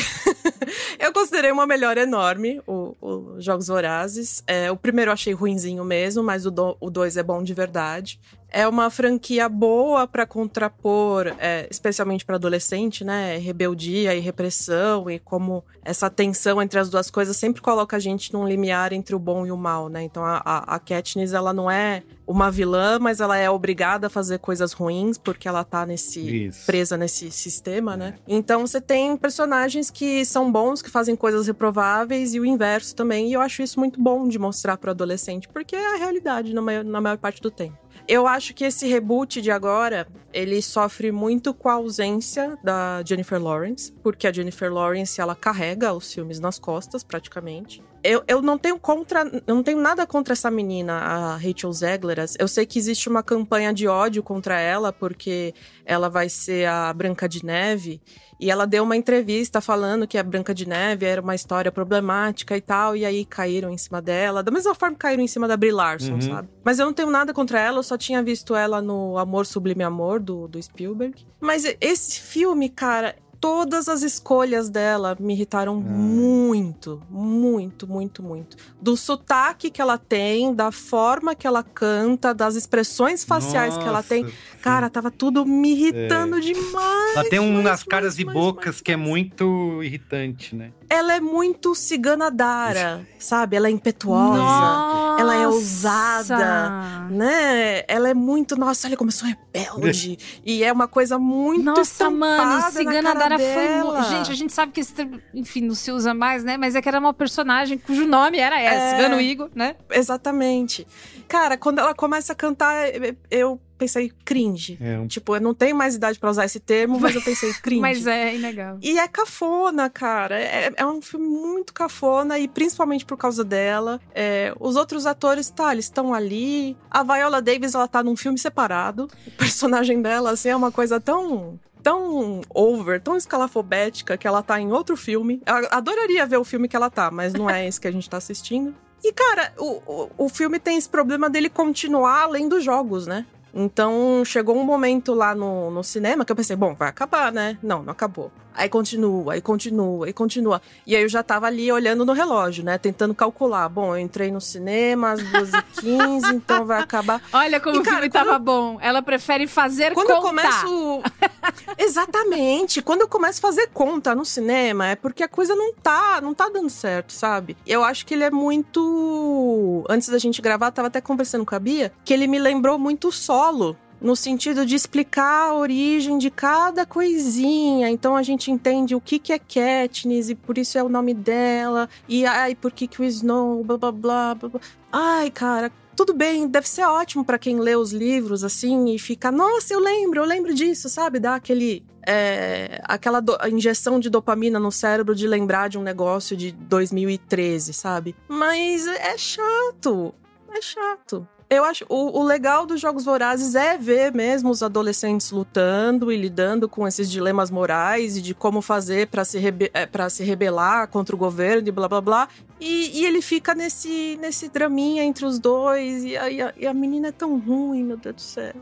eu considerei uma melhora enorme, o, o Jogos Vorazes. É, o primeiro eu achei ruinzinho mesmo, mas o, do, o dois é bom de verdade. É uma franquia boa pra contrapor, é, especialmente pra adolescente, né? Rebeldia e repressão, e como essa tensão entre as duas coisas sempre coloca a gente num limiar entre o bom e o mal, né? Então a, a, a Katniss, ela não é uma vilã, mas ela é obrigada a fazer coisas ruins porque ela tá nesse Isso. presa nesse sistema, né? Então você tem personagens que são bons, que fazem coisas reprováveis e o inverso também. E eu acho isso muito bom de mostrar pro adolescente, porque é a realidade na maior, na maior parte do tempo. Eu acho que esse reboot de agora, ele sofre muito com a ausência da Jennifer Lawrence, porque a Jennifer Lawrence, ela carrega os filmes nas costas, praticamente. Eu, eu não tenho contra, eu não tenho nada contra essa menina, a Rachel Zegler. Eu sei que existe uma campanha de ódio contra ela, porque ela vai ser a Branca de Neve. E ela deu uma entrevista falando que a Branca de Neve era uma história problemática e tal, e aí caíram em cima dela. Da mesma forma que caíram em cima da Brie Larson, Uhum. sabe? Mas eu não tenho nada contra ela, eu só tinha visto ela no Amor Sublime Amor, do, do Spielberg. Mas esse filme, cara, todas as escolhas dela me irritaram muito, muito, muito, muito. Do sotaque que ela tem, da forma que ela canta, das expressões faciais que ela Nossa, tem. sim. Cara, tava tudo me irritando demais. Ela tem mas, umas caras e bocas que é muito irritante, né? Ela é muito ciganadara, sabe? Ela é impetuosa. Nossa. Ela é ousada, né? Ela é muito, nossa, olha como eu sou rebelde. e é uma coisa muito Nossa, mano, Cigana Dara foi. Gente, a gente sabe que esse termo, enfim, não se usa mais, né? Mas é que era uma personagem cujo nome era essa, É. Cigano Igor, né? Exatamente. Cara, quando ela começa a cantar, eu pensei cringe. É um- Tipo, eu não tenho mais idade pra usar esse termo, mas eu pensei cringe. Mas é inegável. E é cafona, cara. É, é um filme muito cafona e principalmente por causa dela. É, os outros atores, tá, eles estão ali. A Viola Davis, ela tá num filme separado. O personagem dela, assim, é uma coisa tão. Tão over, tão escalafobética que ela tá em outro filme. Eu adoraria ver o filme que ela tá, mas não é esse que a gente tá assistindo. E, cara, o, o, o filme tem esse problema dele continuar além dos jogos, né? Então, chegou um momento lá no, no cinema que eu pensei, bom, vai acabar, né? Não, não acabou. Aí continua, aí continua, aí continua. E aí eu já tava ali olhando no relógio, né? Tentando calcular. Bom, eu entrei no cinema às 12h15, então vai acabar. Olha como E, o cara, filme quando- tava bom. Ela prefere fazer Quando conta. eu começo. Exatamente. Quando eu começo a fazer conta no cinema, é porque a coisa não tá, não tá dando certo, sabe? Eu acho que ele é muito. Antes da gente gravar, tava até conversando com a Bia, que ele me lembrou muito o solo. No sentido de explicar a origem de cada coisinha. Então a gente entende o que, que é Katniss e por isso é o nome dela. E ai, por que, que o Snow, blá blá blá blá. Ai, cara, tudo bem, deve ser ótimo pra quem lê os livros assim e fica, nossa, eu lembro, eu lembro disso, sabe? Dá aquele. é, aquela do- injeção de dopamina no cérebro de lembrar de um negócio de 2013, sabe? Mas é chato. É chato. Eu acho o, o, legal dos Jogos Vorazes é ver mesmo os adolescentes lutando e lidando com esses dilemas morais e de como fazer para se, rebe é, se rebelar contra o governo e blá blá blá. E, e, ele fica nesse, nesse draminha entre os dois. E a, e, a, e a, menina é tão ruim, meu Deus do céu.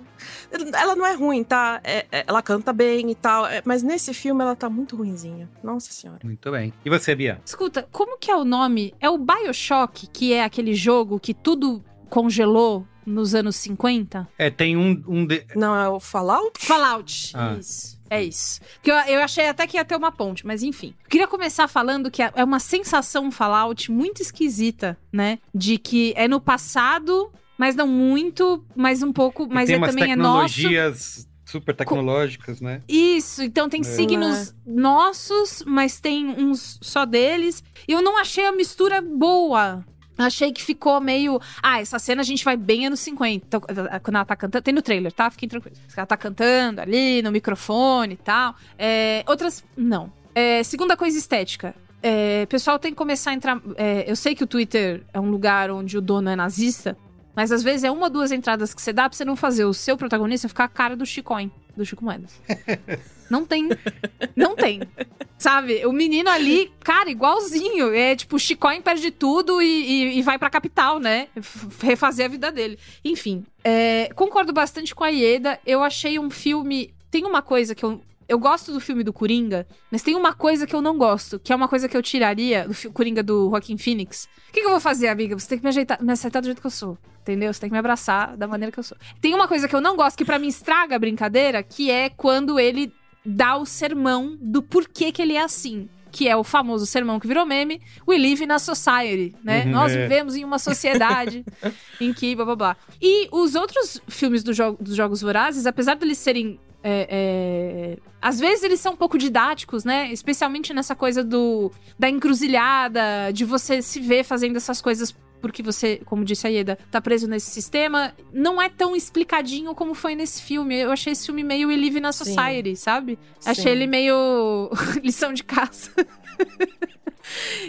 Ela não é ruim, tá? É, é, ela canta bem e tal. É, mas nesse filme ela tá muito ruinzinha. Nossa senhora. Muito bem. E você, Bia? Escuta, como que é o nome? É o Bioshock, que é aquele jogo que tudo congelou nos anos 50? É, tem um. um de... Não, é o Fallout? Fallout. Ah. Isso. É isso. Que eu, eu achei até que ia ter uma ponte, mas enfim. Queria começar falando que é, é uma sensação Fallout muito esquisita, né? De que é no passado, mas não muito, mas um pouco, mas tem é também é nosso. tecnologias super tecnológicas, né? Isso, então tem é. signos é. nossos, mas tem uns só deles. E eu não achei a mistura boa. Achei que ficou meio. Ah, essa cena a gente vai bem anos 50. Então, quando ela tá cantando. Tem no trailer, tá? Fiquem tranquilos. Ela tá cantando ali, no microfone e tal. É, outras. Não. É, segunda coisa estética. É, pessoal tem que começar a entrar. É, eu sei que o Twitter é um lugar onde o dono é nazista, mas às vezes é uma ou duas entradas que você dá pra você não fazer o seu protagonista ficar a cara do Chicoin, do Chico Moedas. Não tem. Não tem. Sabe? O menino ali, cara, igualzinho. É tipo, Chicoin perde tudo e, e, e vai pra capital, né? Refazer a vida dele. Enfim, é, concordo bastante com a Ieda. Eu achei um filme. Tem uma coisa que eu, eu gosto do filme do Coringa, mas tem uma coisa que eu não gosto, que é uma coisa que eu tiraria do Coringa do Joaquim Phoenix. O que, que, eu vou fazer, amiga? Você tem que me, ajeitar, me aceitar do jeito que eu sou. Entendeu? Você tem que me abraçar da maneira que eu sou. Tem uma coisa que eu não gosto, que para mim estraga a brincadeira, que é quando ele dá o sermão do porquê que ele é assim que é o famoso sermão que virou meme, We Live in a Society, né? Uhum, Nós é. vivemos em uma sociedade em que blá blá blá. E os outros filmes do jo dos Jogos Vorazes, apesar de eles serem. É, é... Às vezes eles são um pouco didáticos, né? Especialmente nessa coisa do da encruzilhada, de você se ver fazendo essas coisas porque você, como disse a Ieda, tá preso nesse sistema, não é tão explicadinho como foi nesse filme. Eu achei esse filme meio Live na Society, Sim. sabe? Sim. Achei ele meio lição de casa.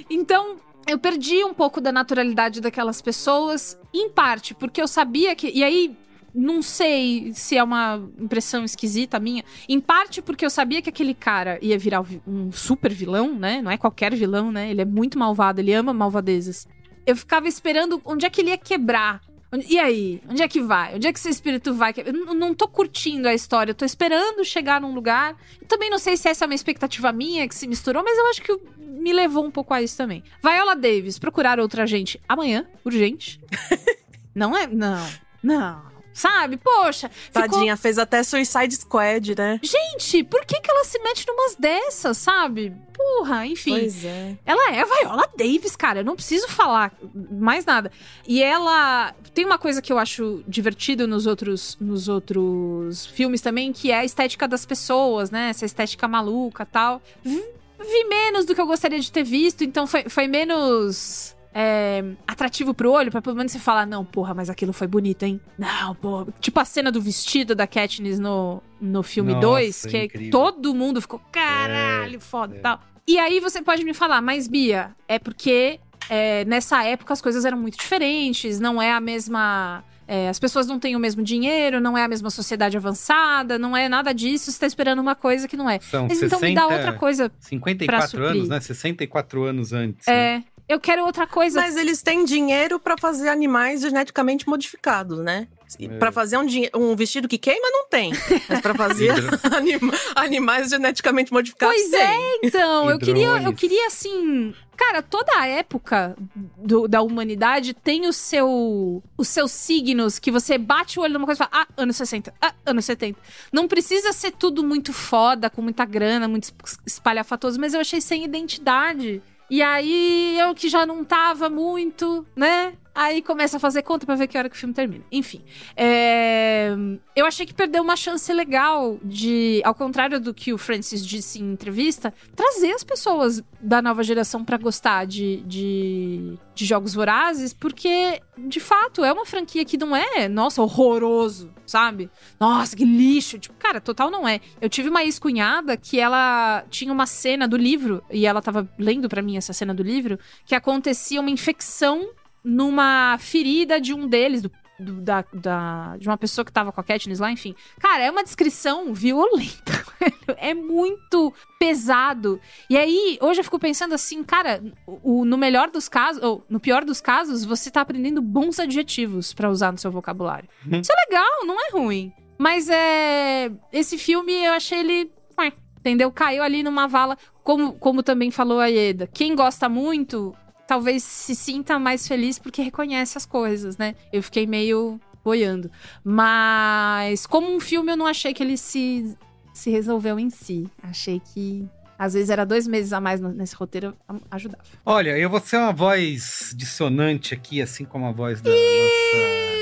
então, eu perdi um pouco da naturalidade daquelas pessoas, em parte porque eu sabia que. E aí, não sei se é uma impressão esquisita minha. Em parte porque eu sabia que aquele cara ia virar um super vilão, né? Não é qualquer vilão, né? Ele é muito malvado, ele ama malvadezas eu ficava esperando onde é que ele ia quebrar. E aí? Onde é que vai? Onde é que esse espírito vai? Eu não tô curtindo a história, eu tô esperando chegar num lugar. Eu também não sei se essa é uma expectativa minha que se misturou, mas eu acho que me levou um pouco a isso também. Viola Davis, procurar outra gente amanhã, urgente. não é? Não. Não. Sabe? Poxa. Tadinha, ficou... fez até Suicide Squad, né? Gente, por que, que ela se mete numas dessas, sabe? Porra, enfim. Pois é. Ela é a Viola Davis, cara. Eu não preciso falar mais nada. E ela. Tem uma coisa que eu acho divertido nos outros, nos outros filmes também, que é a estética das pessoas, né? Essa estética maluca tal. Vi, menos do que eu gostaria de ter visto, então foi, foi menos é, atrativo pro olho, pra pelo menos você falar, não, porra, mas aquilo foi bonito, hein? Não, porra. Tipo a cena do vestido da Katniss no, no filme 2, que é todo mundo ficou, caralho, é, foda e é. tal. E aí você pode me falar, mas Bia, é porque é, nessa época as coisas eram muito diferentes, não é a mesma. É, as pessoas não têm o mesmo dinheiro, não é a mesma sociedade avançada, não é nada disso, você tá esperando uma coisa que não é. São Mas 60, então me dá outra coisa. 54 anos, né? 64 anos antes. É. Né? Eu quero outra coisa. Mas eles têm dinheiro para fazer animais geneticamente modificados, né? É. Para fazer um, um, vestido que queima, não tem. Mas para fazer anima animais geneticamente modificados, pois tem. é, então. eu queria, eu queria, assim. Cara, toda a época do, da humanidade tem o seu, os seus signos que você bate o olho numa coisa e fala: ah, anos 60, ah, anos 70. Não precisa ser tudo muito foda, com muita grana, muito espalhafatoso, mas eu achei sem identidade. E aí eu que já não tava muito, né? Aí começa a fazer conta para ver que hora que o filme termina. Enfim, é... eu achei que perdeu uma chance legal de, ao contrário do que o Francis disse em entrevista, trazer as pessoas da nova geração para gostar de, de, de, jogos vorazes, porque de fato é uma franquia que não é, nossa, horroroso, sabe? Nossa, que lixo. Tipo, cara, total não é. Eu tive uma ex-cunhada que ela tinha uma cena do livro, e ela tava lendo para mim essa cena do livro, que acontecia uma infecção numa ferida de um deles, do, do- da, da- de uma pessoa que tava com a Katniss lá, enfim. Cara, é uma descrição violenta. é muito pesado. E aí, hoje eu fico pensando assim, cara, o, no melhor dos casos, ou no pior dos casos, você tá aprendendo bons adjetivos pra usar no seu vocabulário. Uhum. Isso é legal, não é ruim. Mas é. Esse filme eu achei ele. ué, Entendeu? Caiu ali numa vala. Como, como também falou a Ieda. Quem gosta muito, talvez se sinta mais feliz porque reconhece as coisas, né? Eu fiquei meio boiando. Mas, como um filme, eu não achei que ele se, se resolveu em si. Achei que. Às vezes era dois meses a mais nesse roteiro, ajudava. Olha, eu vou ser uma voz dissonante aqui, assim como a voz da nossa.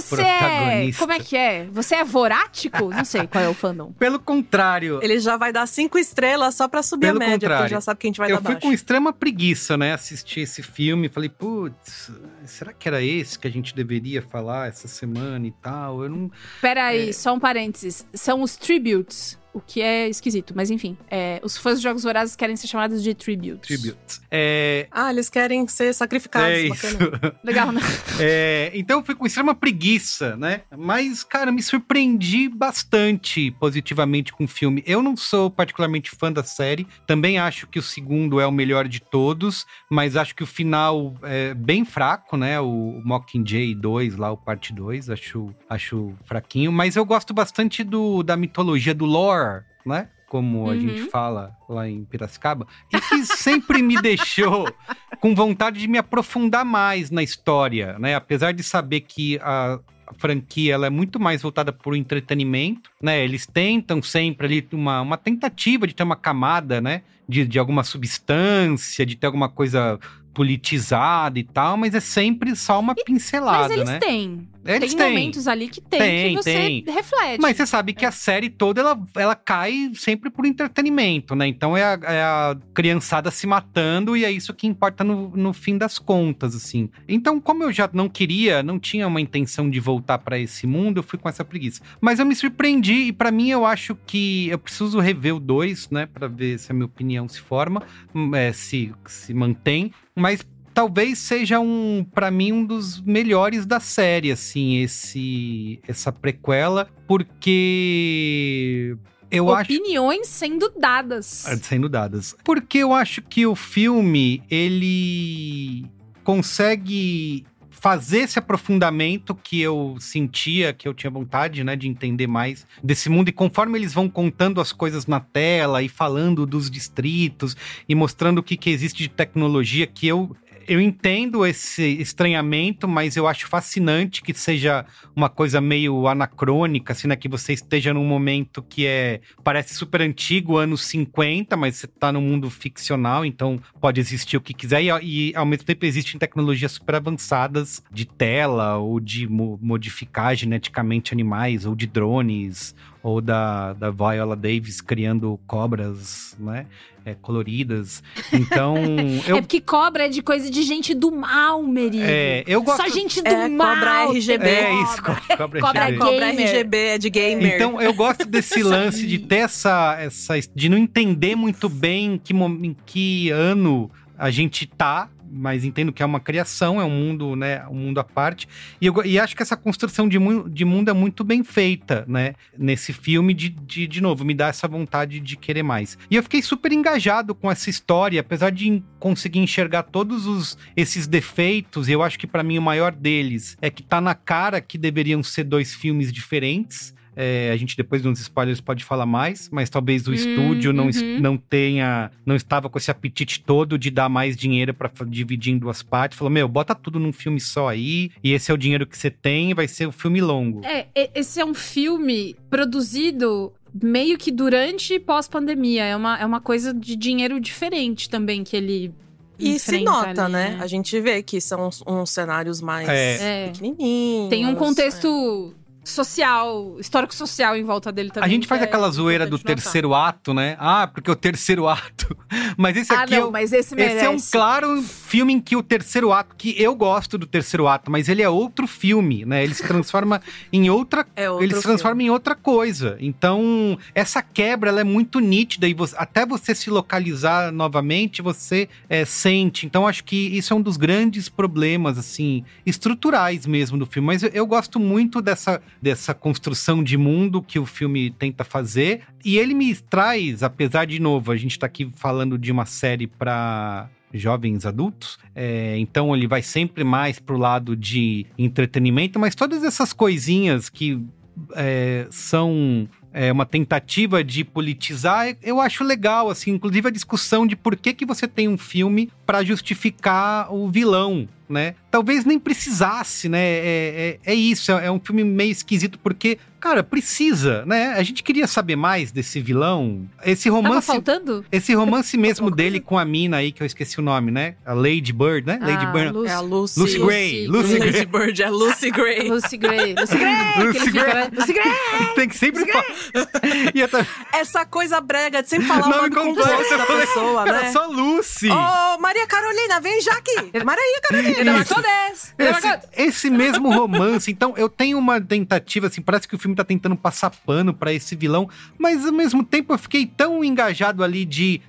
Você é. Como é que é? Você é vorático? Não sei qual é o fandom. Pelo contrário. Ele já vai dar cinco estrelas só pra subir Pelo a média, porque contrário. ele já sabe que a gente vai eu dar fui baixo. com extrema preguiça, né? Assistir esse filme. Falei, putz, será que era esse que a gente deveria falar essa semana e tal? Eu não. Pera aí, É. só um parênteses. São os tributes, o que é esquisito, mas enfim. é, os fãs de Jogos Vorazes querem ser chamados de tributes. Tributes. É. Ah, eles querem ser sacrificados. É isso. Legal, né? É, então eu fui com extrema preguiça, né? Mas, cara, me surpreendi bastante positivamente com o filme. Eu não sou particularmente fã da série, também acho que o segundo é o melhor de todos, mas acho que o final é bem fraco, né? O Mockingjay 2, lá, o parte 2, acho, acho fraquinho, mas eu gosto bastante do, da mitologia do lore, né? Como a Uhum. gente fala lá em Piracicaba, e que sempre me deixou com vontade de me aprofundar mais na história, né? Apesar de saber que a, a franquia ela é muito mais voltada para o entretenimento, né? Eles tentam sempre ali uma, uma tentativa de ter uma camada, né? De, de alguma substância, de ter alguma coisa politizada e tal, mas é sempre só uma pincelada, Mas eles né? têm. Eles tem têm. momentos ali que tem, Tem, que você tem. reflete. Mas você sabe que a série toda ela, ela cai sempre por entretenimento, né? Então é a, é a criançada se matando e é isso que importa no, no fim das contas, assim. Então, como eu já não queria, não tinha uma intenção de voltar pra esse mundo, eu fui com essa preguiça. Mas eu me surpreendi e pra mim eu acho que eu preciso rever o 2, né? Pra ver se a minha opinião se forma, hum, é, se, se mantém. Mas talvez seja um para mim um dos melhores da série assim esse essa prequela porque eu acho Opiniões sendo dadas. Ah, sendo dadas porque eu acho que o filme ele consegue fazer esse aprofundamento que eu sentia, que eu tinha vontade, né, de entender mais desse mundo. E conforme eles vão contando as coisas na tela e falando dos distritos e mostrando o que, que existe de tecnologia, que eu eu entendo esse estranhamento, mas eu acho fascinante que seja uma coisa meio anacrônica, assim, né? Que você esteja num momento que é parece super antigo, anos 50, mas você tá num mundo ficcional, então pode existir o que quiser. E, e, ao mesmo tempo existem tecnologias super avançadas de tela ou de mo- modificar geneticamente animais, ou de drones, ou da, da Viola Davis criando cobras, né? É, coloridas. Então, eu É porque cobra é de coisa de gente do mal, Merigo. É, eu gosto- Só gente do É, mal. cobra RGB. É isso, co- cobra, Cobra RGB. Cobra gamer. RGB é de gamer. Então, eu gosto desse lance de ter essa, essa. de não entender muito bem em que, em que ano a gente tá. Mas entendo que é uma criação, é um mundo, né? Um mundo à parte. E, eu, e acho que essa construção de, mu- de mundo é muito bem feita, né? Nesse filme, de, de, de novo, me dá essa vontade de querer mais. E eu fiquei super engajado com essa história, apesar de conseguir enxergar todos os, esses defeitos. Eu acho que para mim o maior deles é que tá na cara que deveriam ser dois filmes diferentes. É, a gente depois nos spoilers pode falar mais, mas talvez o Hum, estúdio não, uhum. não tenha, não estava com esse apetite todo de dar mais dinheiro para dividir em duas partes. Falou, meu, bota tudo num filme só aí, e esse é o dinheiro que você tem, vai ser um filme longo. É, esse é um filme produzido meio que durante e pós-pandemia. É uma, é uma coisa de dinheiro diferente também que ele. E se nota, ali, né? A gente vê que são uns, uns cenários mais É. É. pequenininhos. Tem um contexto social, histórico-social em volta dele também. A gente faz é aquela zoeira do importante notar. terceiro ato, né? Ah, porque o terceiro ato. Mas esse Ah, aqui não, é, mas esse esse é um claro filme em que o terceiro ato, que eu gosto do terceiro ato, mas ele é outro filme, né? Ele se transforma em outra, É outro ele se transforma em outra coisa. Então, essa quebra ela é muito nítida e você- até você se localizar novamente, você é, sente. Então, acho que isso é um dos grandes problemas, assim, estruturais mesmo do filme. Mas eu, eu gosto muito dessa, dessa construção de mundo que o filme tenta fazer. E ele me traz, apesar de novo, a gente tá aqui falando de uma série para jovens adultos, é, então ele vai sempre mais pro lado de entretenimento, mas todas essas coisinhas que é, são é, uma tentativa de politizar, eu acho legal, assim, inclusive a discussão de por que, que você tem um filme para justificar o vilão, né? Talvez nem precisasse, né? É, é, é isso, é, é um filme meio esquisito, porque, cara, precisa, né? A gente queria saber mais desse vilão. Esse Tava romance. faltando? Esse romance mesmo dele com a mina aí, que eu esqueci o nome, né? A Lady Bird, né? Lady Ah, Bird. Lucy- É a Lucy. Lucy Gray. Lucy Gray. Lady Bird é Lucy Gray. Lucy Gray. Lucy Gray! Lucy Gray. né? Lucy Gray! Tem que sempre falar. Tava- Essa coisa brega de sempre falar o Nome completo, da pessoa, Era né? só Lucy. Ô, Maria Carolina, vem já aqui. Maria Carolina. Ele marcou 10! Ele Esse, esse mesmo romance, então eu tenho uma tentativa, assim, parece que o filme tá tentando passar pano pra esse vilão, mas ao mesmo tempo eu fiquei tão engajado ali de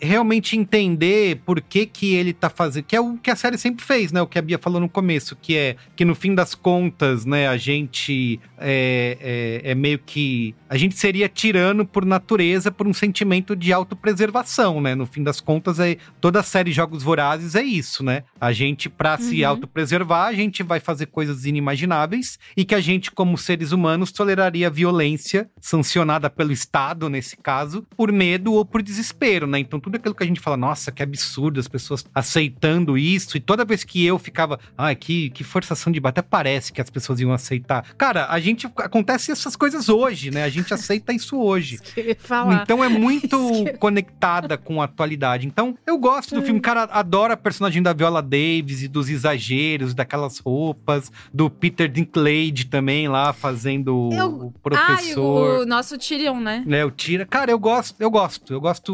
realmente entender por que que ele tá fazendo, que é o que a série sempre fez, né, o que a Bia falou no começo, que é que no fim das contas, né, a gente é, é, é meio que, a gente seria tirano por natureza, por um sentimento de autopreservação, né, no fim das contas é, toda a série Jogos Vorazes é isso, né, a gente pra se Uhum. autopreservar, a gente vai fazer coisas inimagináveis e que a gente, como seres humanos, toleraria violência sancionada pelo Estado, nesse caso, por medo ou por desespero, né? Então, tudo aquilo que a gente fala, nossa, que absurdo, as pessoas aceitando isso, e toda vez que eu ficava, ai, que, que forçação de barra, até parece que as pessoas iam aceitar. Cara, a gente, acontece essas coisas hoje, né? A gente aceita isso hoje. Então é muito conectada com a atualidade. Então eu gosto do filme, cara, adoro a personagem da Viola Davis e dos exageros, daquelas roupas, do Peter Dinklage também lá fazendo Eu- o Ah, professor. o, o nosso Tyrion, né? Né, o Tira. Cara, eu gosto, eu gosto, eu gosto.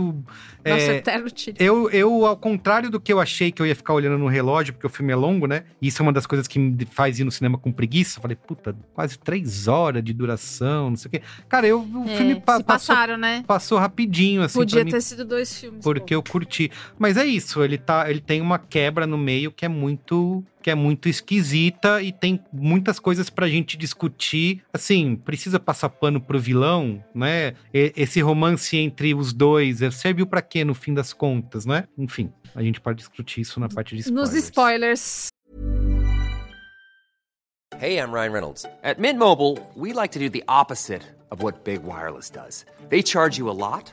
Nosso é, eterno Tyrion. eu, eu, ao contrário do que eu achei que eu ia ficar olhando no relógio, porque o filme é longo, né? Isso é uma das coisas que me faz ir no cinema com preguiça. Eu Falei, puta, quase três horas de duração, não sei o quê. Cara, eu, o É, filme pa- passou, passaram, né? passou rapidinho, assim. Podia pra mim, ter sido dois filmes. Porque pô. eu curti. Mas é isso, ele, tá, ele tem uma quebra no meio que é muito que é muito esquisita e tem muitas coisas pra gente discutir. Assim, precisa passar pano pro vilão, né? E- esse romance entre os dois serviu pra quê no fim das contas, né? Enfim, a gente pode discutir isso na parte de spoilers. Nos spoilers. Hey, I'm Ryan Reynolds. At Mint Mobile, we like to do the opposite of what Big Wireless does. They charge you a lot,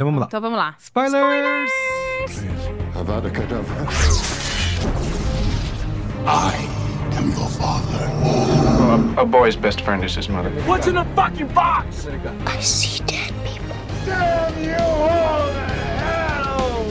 Então vamos lá. Então vamos lá. Spoilers! Avada Kedavra. I am your father. A, a boy's best friend is his mother. What's in the fucking box? I see dead people. Damn you all to hell!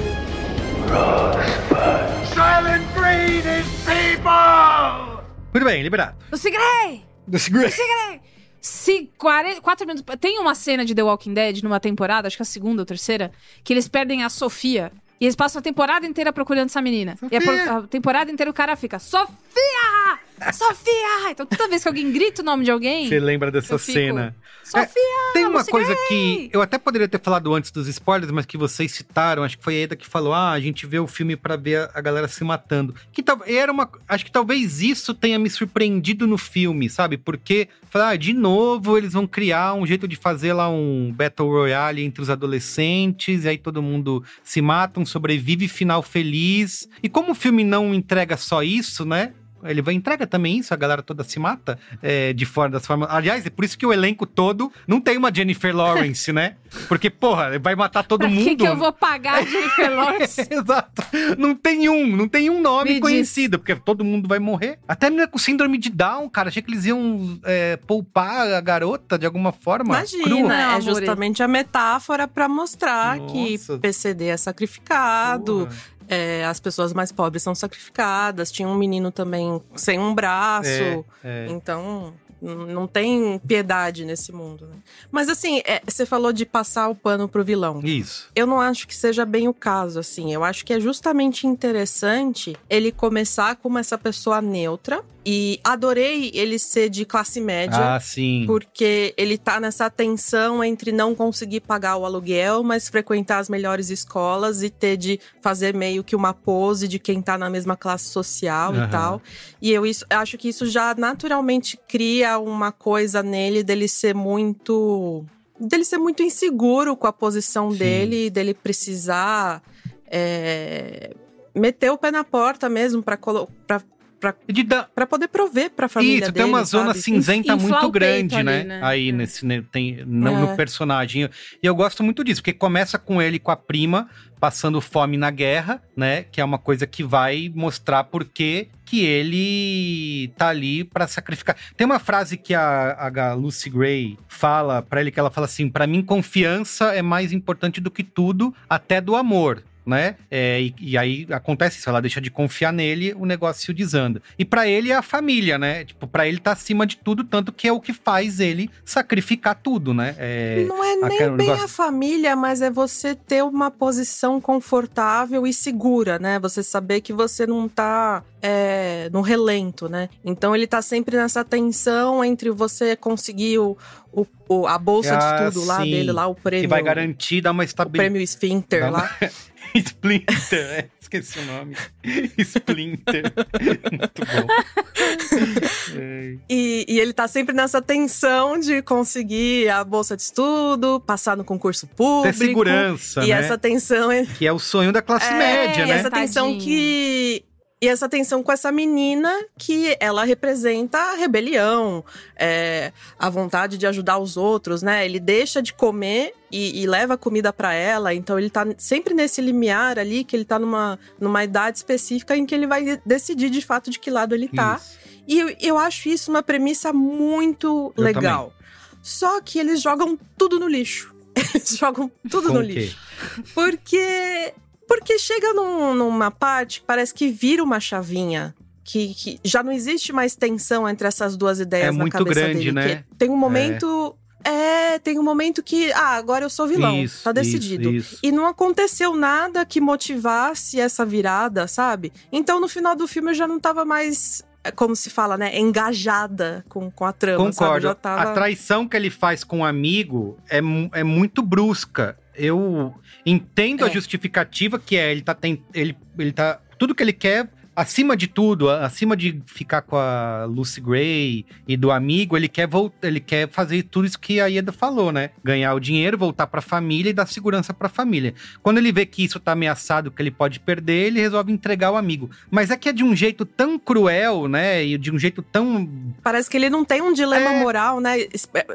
Rosebud. Silent breed is people! Muito bem, liberado. Lucy Gray! Lucy Gray. Lucy Gray! Se 40, 4 minutos. Tem uma cena de The Walking Dead numa temporada, acho que a segunda ou terceira, que eles perdem a Sofia. E eles passam a temporada inteira procurando essa menina. E a, a temporada inteira o cara fica: Sofia! Sofia! Então toda vez que alguém grita o nome de alguém. Você lembra dessa eu fico, cena? Sofia! É, tem uma Lucy coisa que eu até poderia ter falado antes dos spoilers, mas que vocês citaram, acho que foi a Eda que falou: "Ah, a gente vê o filme pra ver a, a galera se matando". Que tal, era uma, acho que talvez isso tenha me surpreendido no filme, sabe? Porque falar, ah, de novo eles vão criar um jeito de fazer lá um Battle Royale entre os adolescentes, e aí todo mundo se mata, um sobrevive, final feliz. E como o filme não entrega só isso, né? Ele vai entrega também isso, a galera toda se mata é, de fora das formas. Aliás, é por isso que o elenco todo não tem uma Jennifer Lawrence, né? Porque, porra, vai matar todo Pra mundo. que, que eu vou pagar a Jennifer Lawrence? Exato. Não tem um, não tem um nome Me diz. conhecido, porque todo mundo vai morrer. Até a menina com síndrome de Down, cara. Achei que eles iam é, poupar a garota de alguma forma. Imagina, crua. é justamente a metáfora pra mostrar que Nossa. PCD é sacrificado, Porra. É, as pessoas mais pobres são sacrificadas. Tinha um menino também sem um braço. É, é. Então, não tem piedade nesse mundo, né? Mas assim, é, você falou de passar o pano pro vilão. Isso. Eu não acho que seja bem o caso, assim. Eu acho que é justamente interessante ele começar como essa pessoa neutra. E adorei ele ser de classe média. Ah, sim. Porque ele tá nessa tensão entre não conseguir pagar o aluguel, mas frequentar as melhores escolas e ter de fazer meio que uma pose de quem tá na mesma classe social Aham. e tal. E eu isso, acho que isso já naturalmente cria uma coisa nele dele ser muito. dele ser muito inseguro com a posição Sim. dele, e dele precisar. é, meter o pé na porta mesmo pra, pra poder prover pra família Isso, dele. tem uma zona sabe? cinzenta Inflar muito grande, ali, né? né? Aí É. nesse né, tem no, É. no personagem. E eu gosto muito disso, porque começa com ele com a prima passando fome na guerra, né? Que é uma coisa que vai mostrar por que que ele tá ali pra sacrificar. Tem uma frase que a, a Lucy Gray fala pra ele que ela fala assim: "Pra mim confiança é mais importante do que tudo, até do amor." Né? É, e, e aí acontece isso, ela deixa de confiar nele, o negócio desanda. E pra ele é a família, né? Tipo, para ele tá acima de tudo, tanto que é o que faz ele sacrificar tudo, né? É, Não é nem bem negócio- a família, mas é você ter uma posição confortável e segura, né? Você saber que você não tá é, no relento, né? Então ele tá sempre nessa tensão entre você conseguir o, o- o- a bolsa Ah, de tudo lá sim. dele, lá o prêmio. que vai garantir dar uma o estabilidade. prêmio Sphincter Dá uma- lá. Splinter, é, esqueci o nome. Splinter. Muito bom. É. E, e ele tá sempre nessa tensão de conseguir a bolsa de estudo, passar no concurso público. Ter segurança, E né? essa tensão é Que é o sonho da classe É, média, e né? essa tensão Tadinho. que. E essa tensão com essa menina que ela representa a rebelião, é, a vontade de ajudar os outros, né? Ele deixa de comer e, e leva comida pra ela, então ele tá sempre nesse limiar ali, que ele tá numa, numa idade específica em que ele vai de- decidir de fato de que lado ele tá. Isso. E eu, eu acho isso uma premissa muito Eu legal. Só que eles jogam tudo no lixo. Eles jogam tudo Com no lixo. Porque. Porque chega num- numa parte que parece que vira uma chavinha. Que, que já não existe mais tensão entre essas duas ideias É na cabeça grande, dele. né? tem um momento. É, tem um momento que. Ah, agora eu sou vilão. Isso, tá decidido. isso, isso. E não aconteceu nada que motivasse essa virada, sabe? Então no final do filme eu já não tava mais. é, Como se fala, né? Engajada com, com a trama. Concordo. tava... A traição que ele faz com o amigo é, é muito brusca. Eu entendo a É. justificativa que é ele tá tem, ele, ele tá tudo que ele quer acima de tudo, a- acima de ficar com a Lucy Gray e do amigo, ele quer voltar, ele quer fazer tudo isso que a Ieda falou, né? Ganhar o dinheiro, voltar pra família e dar segurança pra família. Quando ele vê que isso tá ameaçado, que ele pode perder, ele resolve entregar o amigo. Mas é que é de um jeito tão cruel, né? E de um jeito tão Parece que ele não tem um dilema É. moral, né?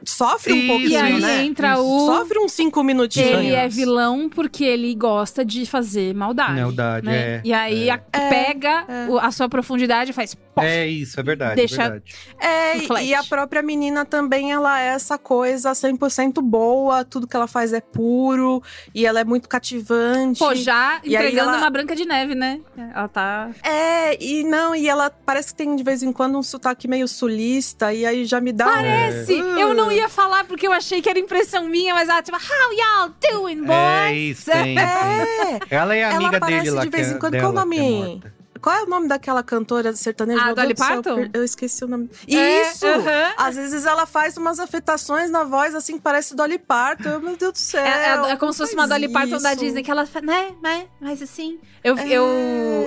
Sofre um Isso, pouquinho, E aí né? entra o. Sofre uns cinco minutinhos. Ele é vilão porque ele gosta de fazer maldade. Maldade, né? é, E aí é. a- pega o- a sua profundidade faz. pof. É isso, é verdade, Deixa- é verdade. É, e a própria menina também, ela é essa coisa 100% boa, tudo que ela faz é puro, e ela é muito cativante. Pô, já E entregando ela- uma branca de neve, né? Ela tá. É, e não, e ela parece que tem de vez em quando um sotaque meio sulista, e aí já me dá. um- Parece! Eu não ia falar porque eu achei que era impressão minha, mas ela tipo, how y'all doing, boys? É isso, tem. É, Ela é ela amiga aparece dele lá. de vez que é em quando. dela, Qual o é nome? Qual é o nome daquela cantora sertaneja? Ah, Dolly céu, Parton? Eu esqueci o nome. É, Isso! aham. Às vezes ela faz umas afetações na voz, assim, que parece Dolly Parton. Meu Deus do céu. É, é- é como se fosse faz uma Dolly Parton da isso. Disney, que ela fala, né, né, mas assim. Eu, É. eu,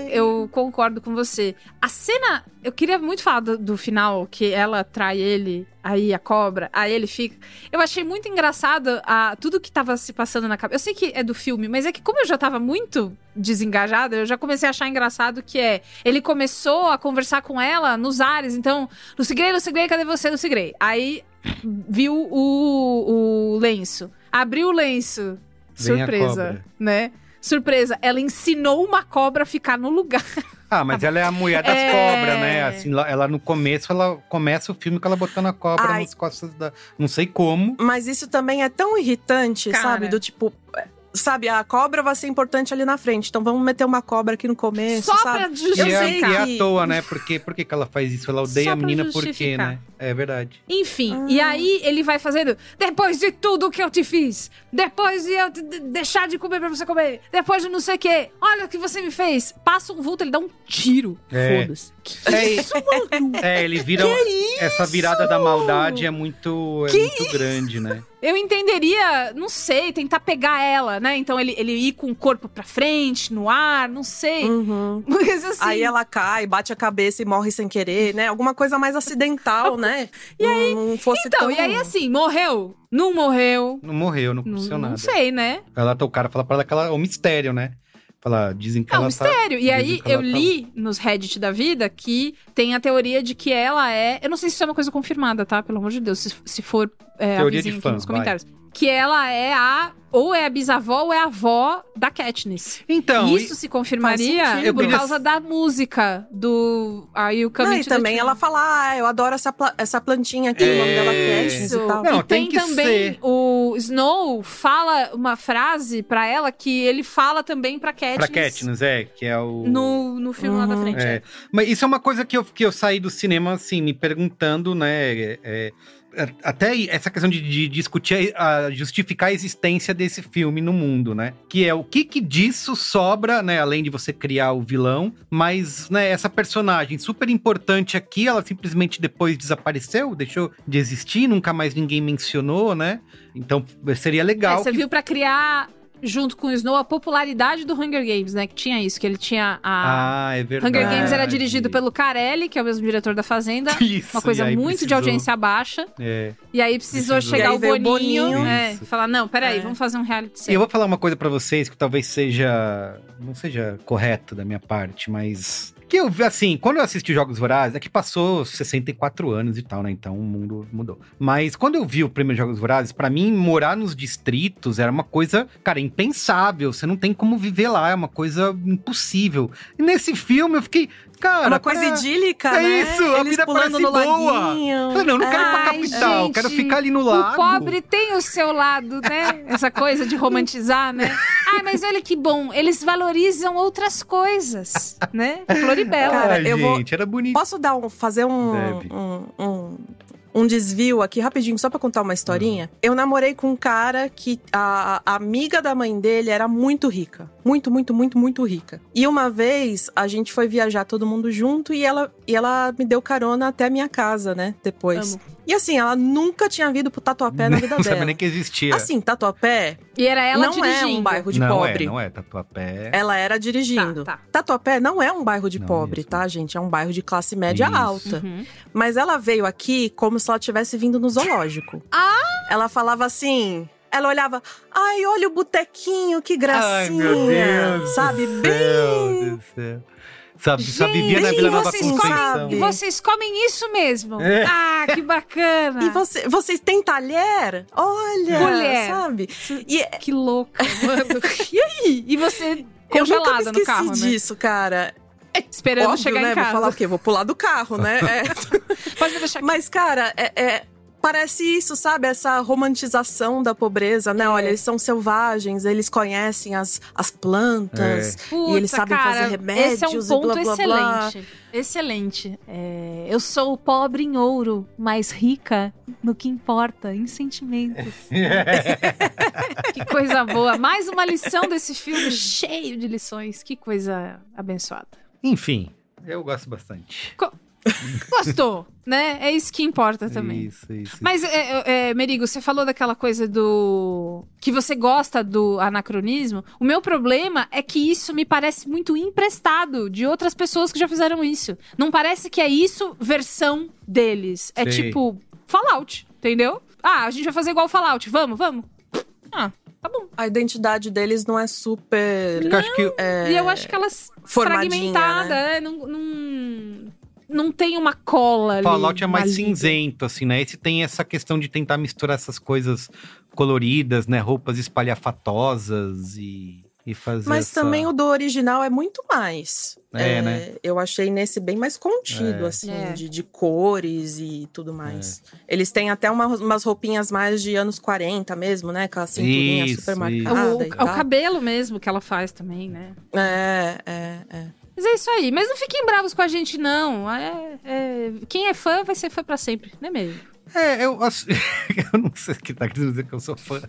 eu concordo com você. A cena, eu queria muito falar do, do final, que ela trai ele, aí a cobra, aí ele fica. Eu achei muito engraçado a, tudo que tava se passando na cabeça. Eu sei que é do filme, mas é que como eu já tava muito desengajada, eu já comecei a achar engraçado que é. Ele começou a conversar com ela nos ares, então, no segredo, no segredo, cadê você? No segredo. Aí viu o, o lenço. Abriu o lenço. Vem Surpresa, né? Surpresa, ela ensinou uma cobra a ficar no lugar. Ah, mas ela é a mulher das É. cobras, né? Assim, ela no começo, ela começa o filme com ela botando a cobra Ai. nas costas da. Não sei como. Mas isso também é tão irritante, Cara. sabe? Do tipo. Sabe, a cobra vai ser importante ali na frente. Então vamos meter uma cobra aqui no começo, Só sabe? pra E justificar. Eu é, sei e é à que- toa, né? Porque, por que que ela faz isso? Ela odeia a menina por quê, né? É verdade. Enfim, Ah. e aí ele vai fazendo. Depois de tudo que eu te fiz, depois de eu deixar de comer pra você comer, depois de não sei o quê, olha o que você me fez. Passa um vulto, ele dá um tiro. É. Foda-se. Que É, isso, mano? É, ele vira. Essa virada da maldade é muito, é muito grande, né? Eu entenderia, não sei, tentar pegar ela, né? Então ele, ele ir com o corpo pra frente, no ar, não sei. Uhum. Mas assim. Aí ela cai, bate a cabeça e morre sem querer, né? Alguma coisa mais acidental, né? E aí, não fosse Então, tão... e aí assim, morreu? Não morreu? Não morreu, não Não, aconteceu não nada. sei, né? Ela, o cara fala pra ela que ela é um mistério, né? Fala, dizem que É um ela tá- mistério. E dizem aí eu tá- li nos Reddit da vida que tem a teoria de que ela é. Eu não sei se isso é uma coisa confirmada, tá? Pelo amor de Deus, se, se for é, Teoria de fã, nos vai. Que ela é a. Ou é a bisavó ou é a avó da Katniss. Então, Isso e- se confirmaria sentido. por queria- causa da música do Are You Não, Coming e to the também ela fala, ah, eu adoro essa, pla- essa plantinha aqui, É. o nome dela é Katniss Isso. e tal. Não, e tem tem, que também ser. o Snow fala uma frase pra ela que ele fala também pra Katniss. Pra Katniss, é, que é o. No, no filme lá da frente. É. Mas isso é uma coisa que eu, que eu saí do cinema, assim, me perguntando, né? é, é, até essa questão de, de discutir, a, justificar a existência desse filme no mundo, né? Que é o que, que disso sobra, né? Além de você criar o vilão, mas, né, essa personagem super importante aqui, ela simplesmente depois desapareceu, deixou de existir, nunca mais ninguém mencionou, né? Então seria É, legal. você que- viu pra criar, junto com o Snow, a popularidade do Hunger Games, né? Que tinha isso, que ele tinha a. Ah, é verdade. Hunger Games era dirigido pelo Carelli, que é o mesmo diretor da Fazenda. Isso, uma coisa muito de precisou- audiência baixa. É. E aí precisou, Precisou. chegar E aí o Boninho. Boninho. É, falar, não, peraí, É. vamos fazer um reality E eu show. vou falar uma coisa pra vocês que talvez seja. não seja correto da minha parte, mas. Que eu, assim, quando eu assisti Jogos Vorazes, é que passou 64 anos e tal, né? Então o mundo mudou. Mas quando eu vi o primeiro Jogos Vorazes, pra mim, morar nos distritos era uma coisa, cara, impensável. Você não tem como viver lá, é uma coisa impossível. E nesse filme eu fiquei, cara. É uma coisa idílica, É né? isso, a Eles vida pulando parece no boa. laguinho. Falei, não, não quero ir pra capital, gente, quero ficar ali no lago. O pobre tem o seu lado, né? Essa coisa de romantizar, né? Ai, mas olha que bom, eles valorizam outras coisas, né? Floribela. Cara, Ai, eu vou- gente, era bonito. Posso dar um, fazer um, um, um, um desvio aqui rapidinho, só pra contar uma historinha? Eu namorei com um cara que a, a amiga da mãe dele era muito rica. Muito, muito, muito, muito rica. E uma vez a gente foi viajar todo mundo junto e ela, e ela me deu carona até a minha casa, né? Depois. Amo. E assim, ela nunca tinha vindo pro Tatuapé na vida Não sabia dela. nem que existia. Assim, Tatuapé E era ela não dirigindo. é um bairro de não pobre. é, não é. Tatuapé. Ela era dirigindo. Tá, tá. Tatuapé não é um bairro de Não pobre, mesmo. tá, gente? É um bairro de classe média Isso. alta. Uhum. Mas ela veio aqui como se ela tivesse vindo no zoológico. Ah! Ela falava assim. Ela olhava, ai, olha o botequinho, que gracinha. Ai, meu Deus. Sabe? do Bem. céu do céu. Sabe, só vivia na Gente, Vila e Nova vocês Conceição. comem, e vocês comem isso mesmo. É. Ah, que bacana. E você, vocês têm talher? Olha, Colher. sabe? E Que louca, mano. e aí? E você eu nunca me congelada no carro, né? disso, cara. Esperando Óbvio, chegar né? em casa. Vou falar o quê? Vou pular do carro, né? É. Pode me deixar aqui. Mas, cara, é, é- parece isso, sabe? Essa romantização da pobreza, né? É. Olha, eles são selvagens, eles conhecem as, as plantas e eles Puta, sabem cara, fazer remédios Esse é um e ponto blá, blá, blá. excelente. Excelente. É, eu sou pobre em ouro, mas rica no que importa, em sentimentos. que coisa boa. Mais uma lição desse filme cheio de lições. Que coisa abençoada. Enfim, eu gosto bastante. Gostou, né? É isso que importa também. Isso, isso. Mas, é, é, Merigo, você falou daquela coisa do. que você gosta do anacronismo. O meu problema é que isso me parece muito emprestado de outras pessoas que já fizeram isso. Não parece que é isso versão deles. É Sei. tipo Fallout, entendeu? Ah, a gente vai fazer igual Fallout. Vamos, vamos. Ah, tá bom. A identidade deles não é super. Porque eu acho que é, E eu acho que elas fragmentada, né? é, não, não, não tem uma cola ali. Fallout é mais liga. cinzento, assim, né? Esse tem essa questão de tentar misturar essas coisas coloridas, né? Roupas espalhafatosas e, e fazer Mas essa- também o do original é muito mais. É, né? Eu achei nesse bem mais contido, É. assim, É. de, de cores e tudo mais. Eles têm até uma- umas roupinhas mais de anos 40 mesmo, né? Com a cinturinha Isso, super isso. marcada. O, e o tal. cabelo mesmo que ela faz também, né? É, é, é. Mas é isso aí. Mas não fiquem bravos com a gente, não. É, é- Quem é fã vai ser fã pra sempre, não é mesmo? É, eu, ass- eu não sei o que tá querendo dizer que eu sou fã.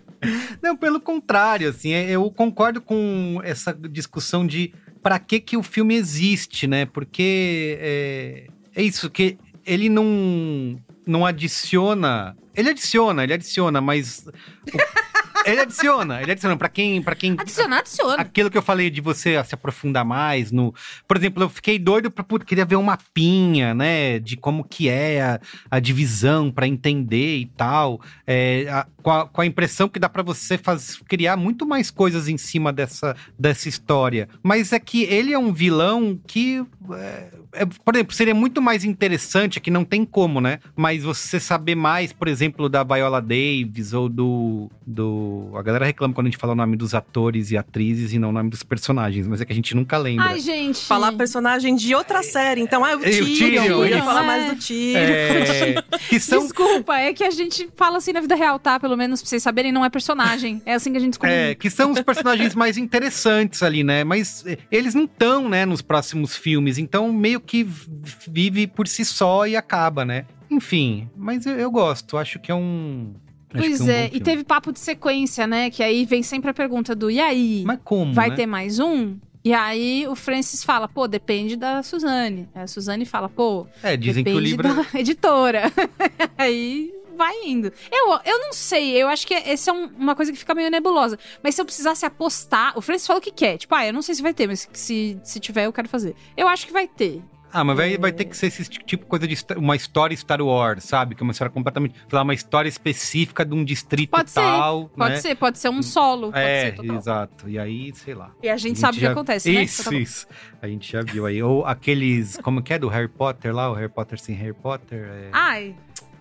Não, pelo contrário, assim, é- eu concordo com essa discussão de pra que que o filme existe, né? Porque é, é isso, que ele não, não adiciona... Ele adiciona, ele adiciona, mas... o- ele adiciona, ele adiciona. Pra quem, pra quem Adiciona, adiciona. Aquilo que eu falei de você se aprofundar mais no. Por exemplo, eu fiquei doido pra putz, queria ver um mapinha, né? De como que é a, a divisão pra entender e tal. É, a- com, a, com a impressão que dá pra você faz, criar muito mais coisas em cima dessa, dessa história. Mas é que ele é um vilão que. é, é, por exemplo, seria muito mais interessante, que não tem como, né? Mas você saber mais, por exemplo, da Viola Davis ou do. do a galera reclama quando a gente fala o nome dos atores e atrizes e não o nome dos personagens, mas é que a gente nunca lembra. Ai, gente. Falar personagem de outra série. Então, ah, o É, o Tyrion. Tyrion, Eu ia falar É. mais do Tyrion. É, que são Desculpa, é que a gente fala assim na vida real, tá? Pelo menos pra vocês saberem, não é personagem. É assim que a gente descobriu. É, que são os personagens mais interessantes ali, né? Mas eh, eles não estão, né, nos próximos filmes. Então, meio que v- vive por si só e acaba, né? Enfim, mas eu, eu gosto. Acho que é um. Pois que um é, e teve papo de sequência, né? Que aí vem sempre a pergunta do e aí? Mas como? vai né? ter mais um? E aí o Francis fala, pô, depende da Suzane. A Suzane fala, pô, É, dizem que o livro. da editora. aí vai indo. Eu, eu não sei, eu acho que essa é um- uma coisa que fica meio nebulosa. Mas se eu precisasse apostar, o Francis falou que quer. Tipo, ah, eu não sei se vai ter, mas se, se tiver, eu quero fazer. Eu acho que vai ter. Ah, mas vai, vai ter que ser esse tipo de coisa de uma história Star Wars, sabe? Que é uma história completamente. lá, uma história específica de um distrito Pode ser, tal. Pode né? ser, pode ser um solo. Pode É, ser, exato. E aí, sei lá. E a gente sabe o que já- acontece, né? Isso, Então tá isso. A gente já viu aí. Ou aqueles. Como que é? Do Harry Potter lá? O Harry Potter sem Harry Potter? É... Ai,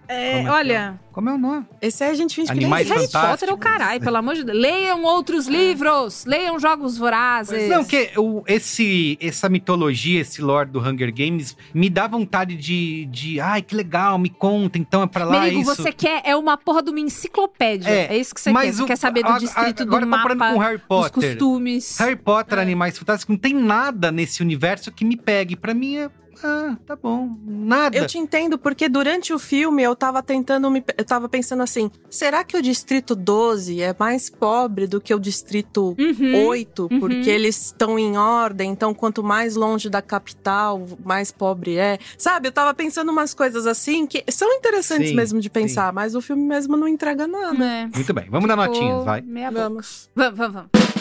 é, Como é que olha, Como é o nome? Esse aí a gente finge Animais que nem Harry. Potter é o caralho, pelo amor de Deus. Leiam outros livros, leiam Jogos Vorazes. Não, que o, esse, essa mitologia, esse lore do Hunger Games, me dá vontade de, de. Ai, que legal, me conta, então é pra lá Merigo, isso. você quer é uma porra de uma enciclopédia. É, isso que você quer. Você o- quer saber do a- a- distrito, agora do comparando mapa, com Harry dos Potter. costumes. Harry É. Potter, Animais Fantásticos, não tem nada nesse universo que me pegue. Pra mim é. Ah, tá bom. Nada. Eu te entendo, porque durante o filme eu tava tentando me. Eu tava pensando assim: será que o distrito 12 é mais pobre do que o distrito Uhum, 8? uhum. Porque eles estão em ordem, então quanto mais longe da capital, mais pobre é. Sabe, eu tava pensando umas coisas assim que são interessantes Sim, mesmo de pensar, mas o filme mesmo não entrega nada. É. Muito bem, vamos dar Ficou notinhas, vai. meia boca. Vamos. Vamos, vamos, vamos.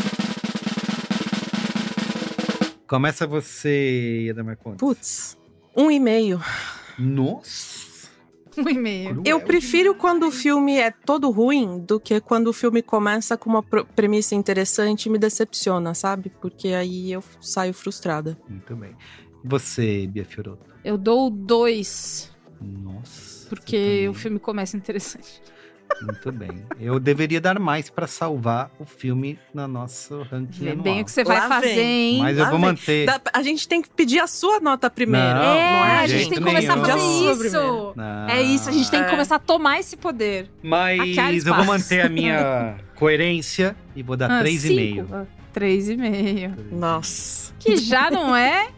Começa você, Adamar Contes. Putz, um e meio. Nossa. Um e-mail. Eu prefiro quando o filme é todo ruim do que quando o filme começa com uma premissa interessante e me decepciona, sabe? Porque aí eu saio frustrada. Muito bem. Você, Bia Fioroto. Eu dou dois, Nossa. porque o filme começa interessante. Muito bem. Eu deveria dar mais pra salvar o filme na nosso ranking Vê anual. bem o que você vai Lá fazer, vem. hein? Mas eu Lá vou vem. manter. Dá- a gente tem que pedir a sua nota primeiro. Não, é, não é, a gente tem que começar a fazer isso. É isso, a gente tem que É. começar a tomar esse poder. Mas eu vou manter a minha coerência e vou dar Ah, 3,5. cinco? Ah, Três e meio. Nossa. Que já não é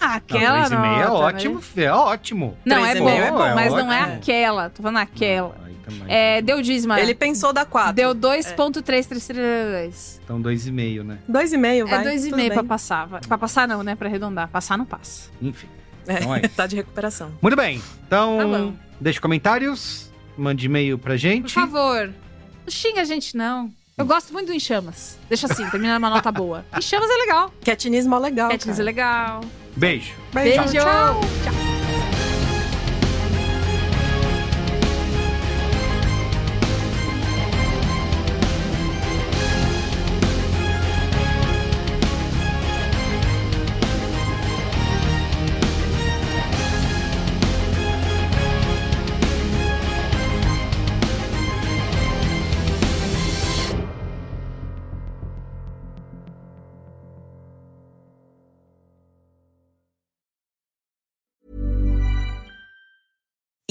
Ah, aquela não, 2,5 é nota, ótimo, é ótimo. Não, é 3,5 bom, é bom, mas não é aquela. Tô falando aquela. Aí também. É, deu dízima. Ele pensou da 4. Deu 2.332. Então 2,5, né? 2,5, vai. É 2,5 tudo pra passar. vai. Pra passar não, né? Pra arredondar. Passar não passa. Enfim. É, Então é tá de recuperação. Muito bem. Então, Tá deixe comentários, mande e-mail pra Por gente. favor, não xinga a gente, não. Eu gosto muito do Em Chamas. Deixa assim, termina numa nota boa. Em Chamas é legal. Catinismo é legal. Katniss é legal. Beijo. Beijo. Tchau. Tchau.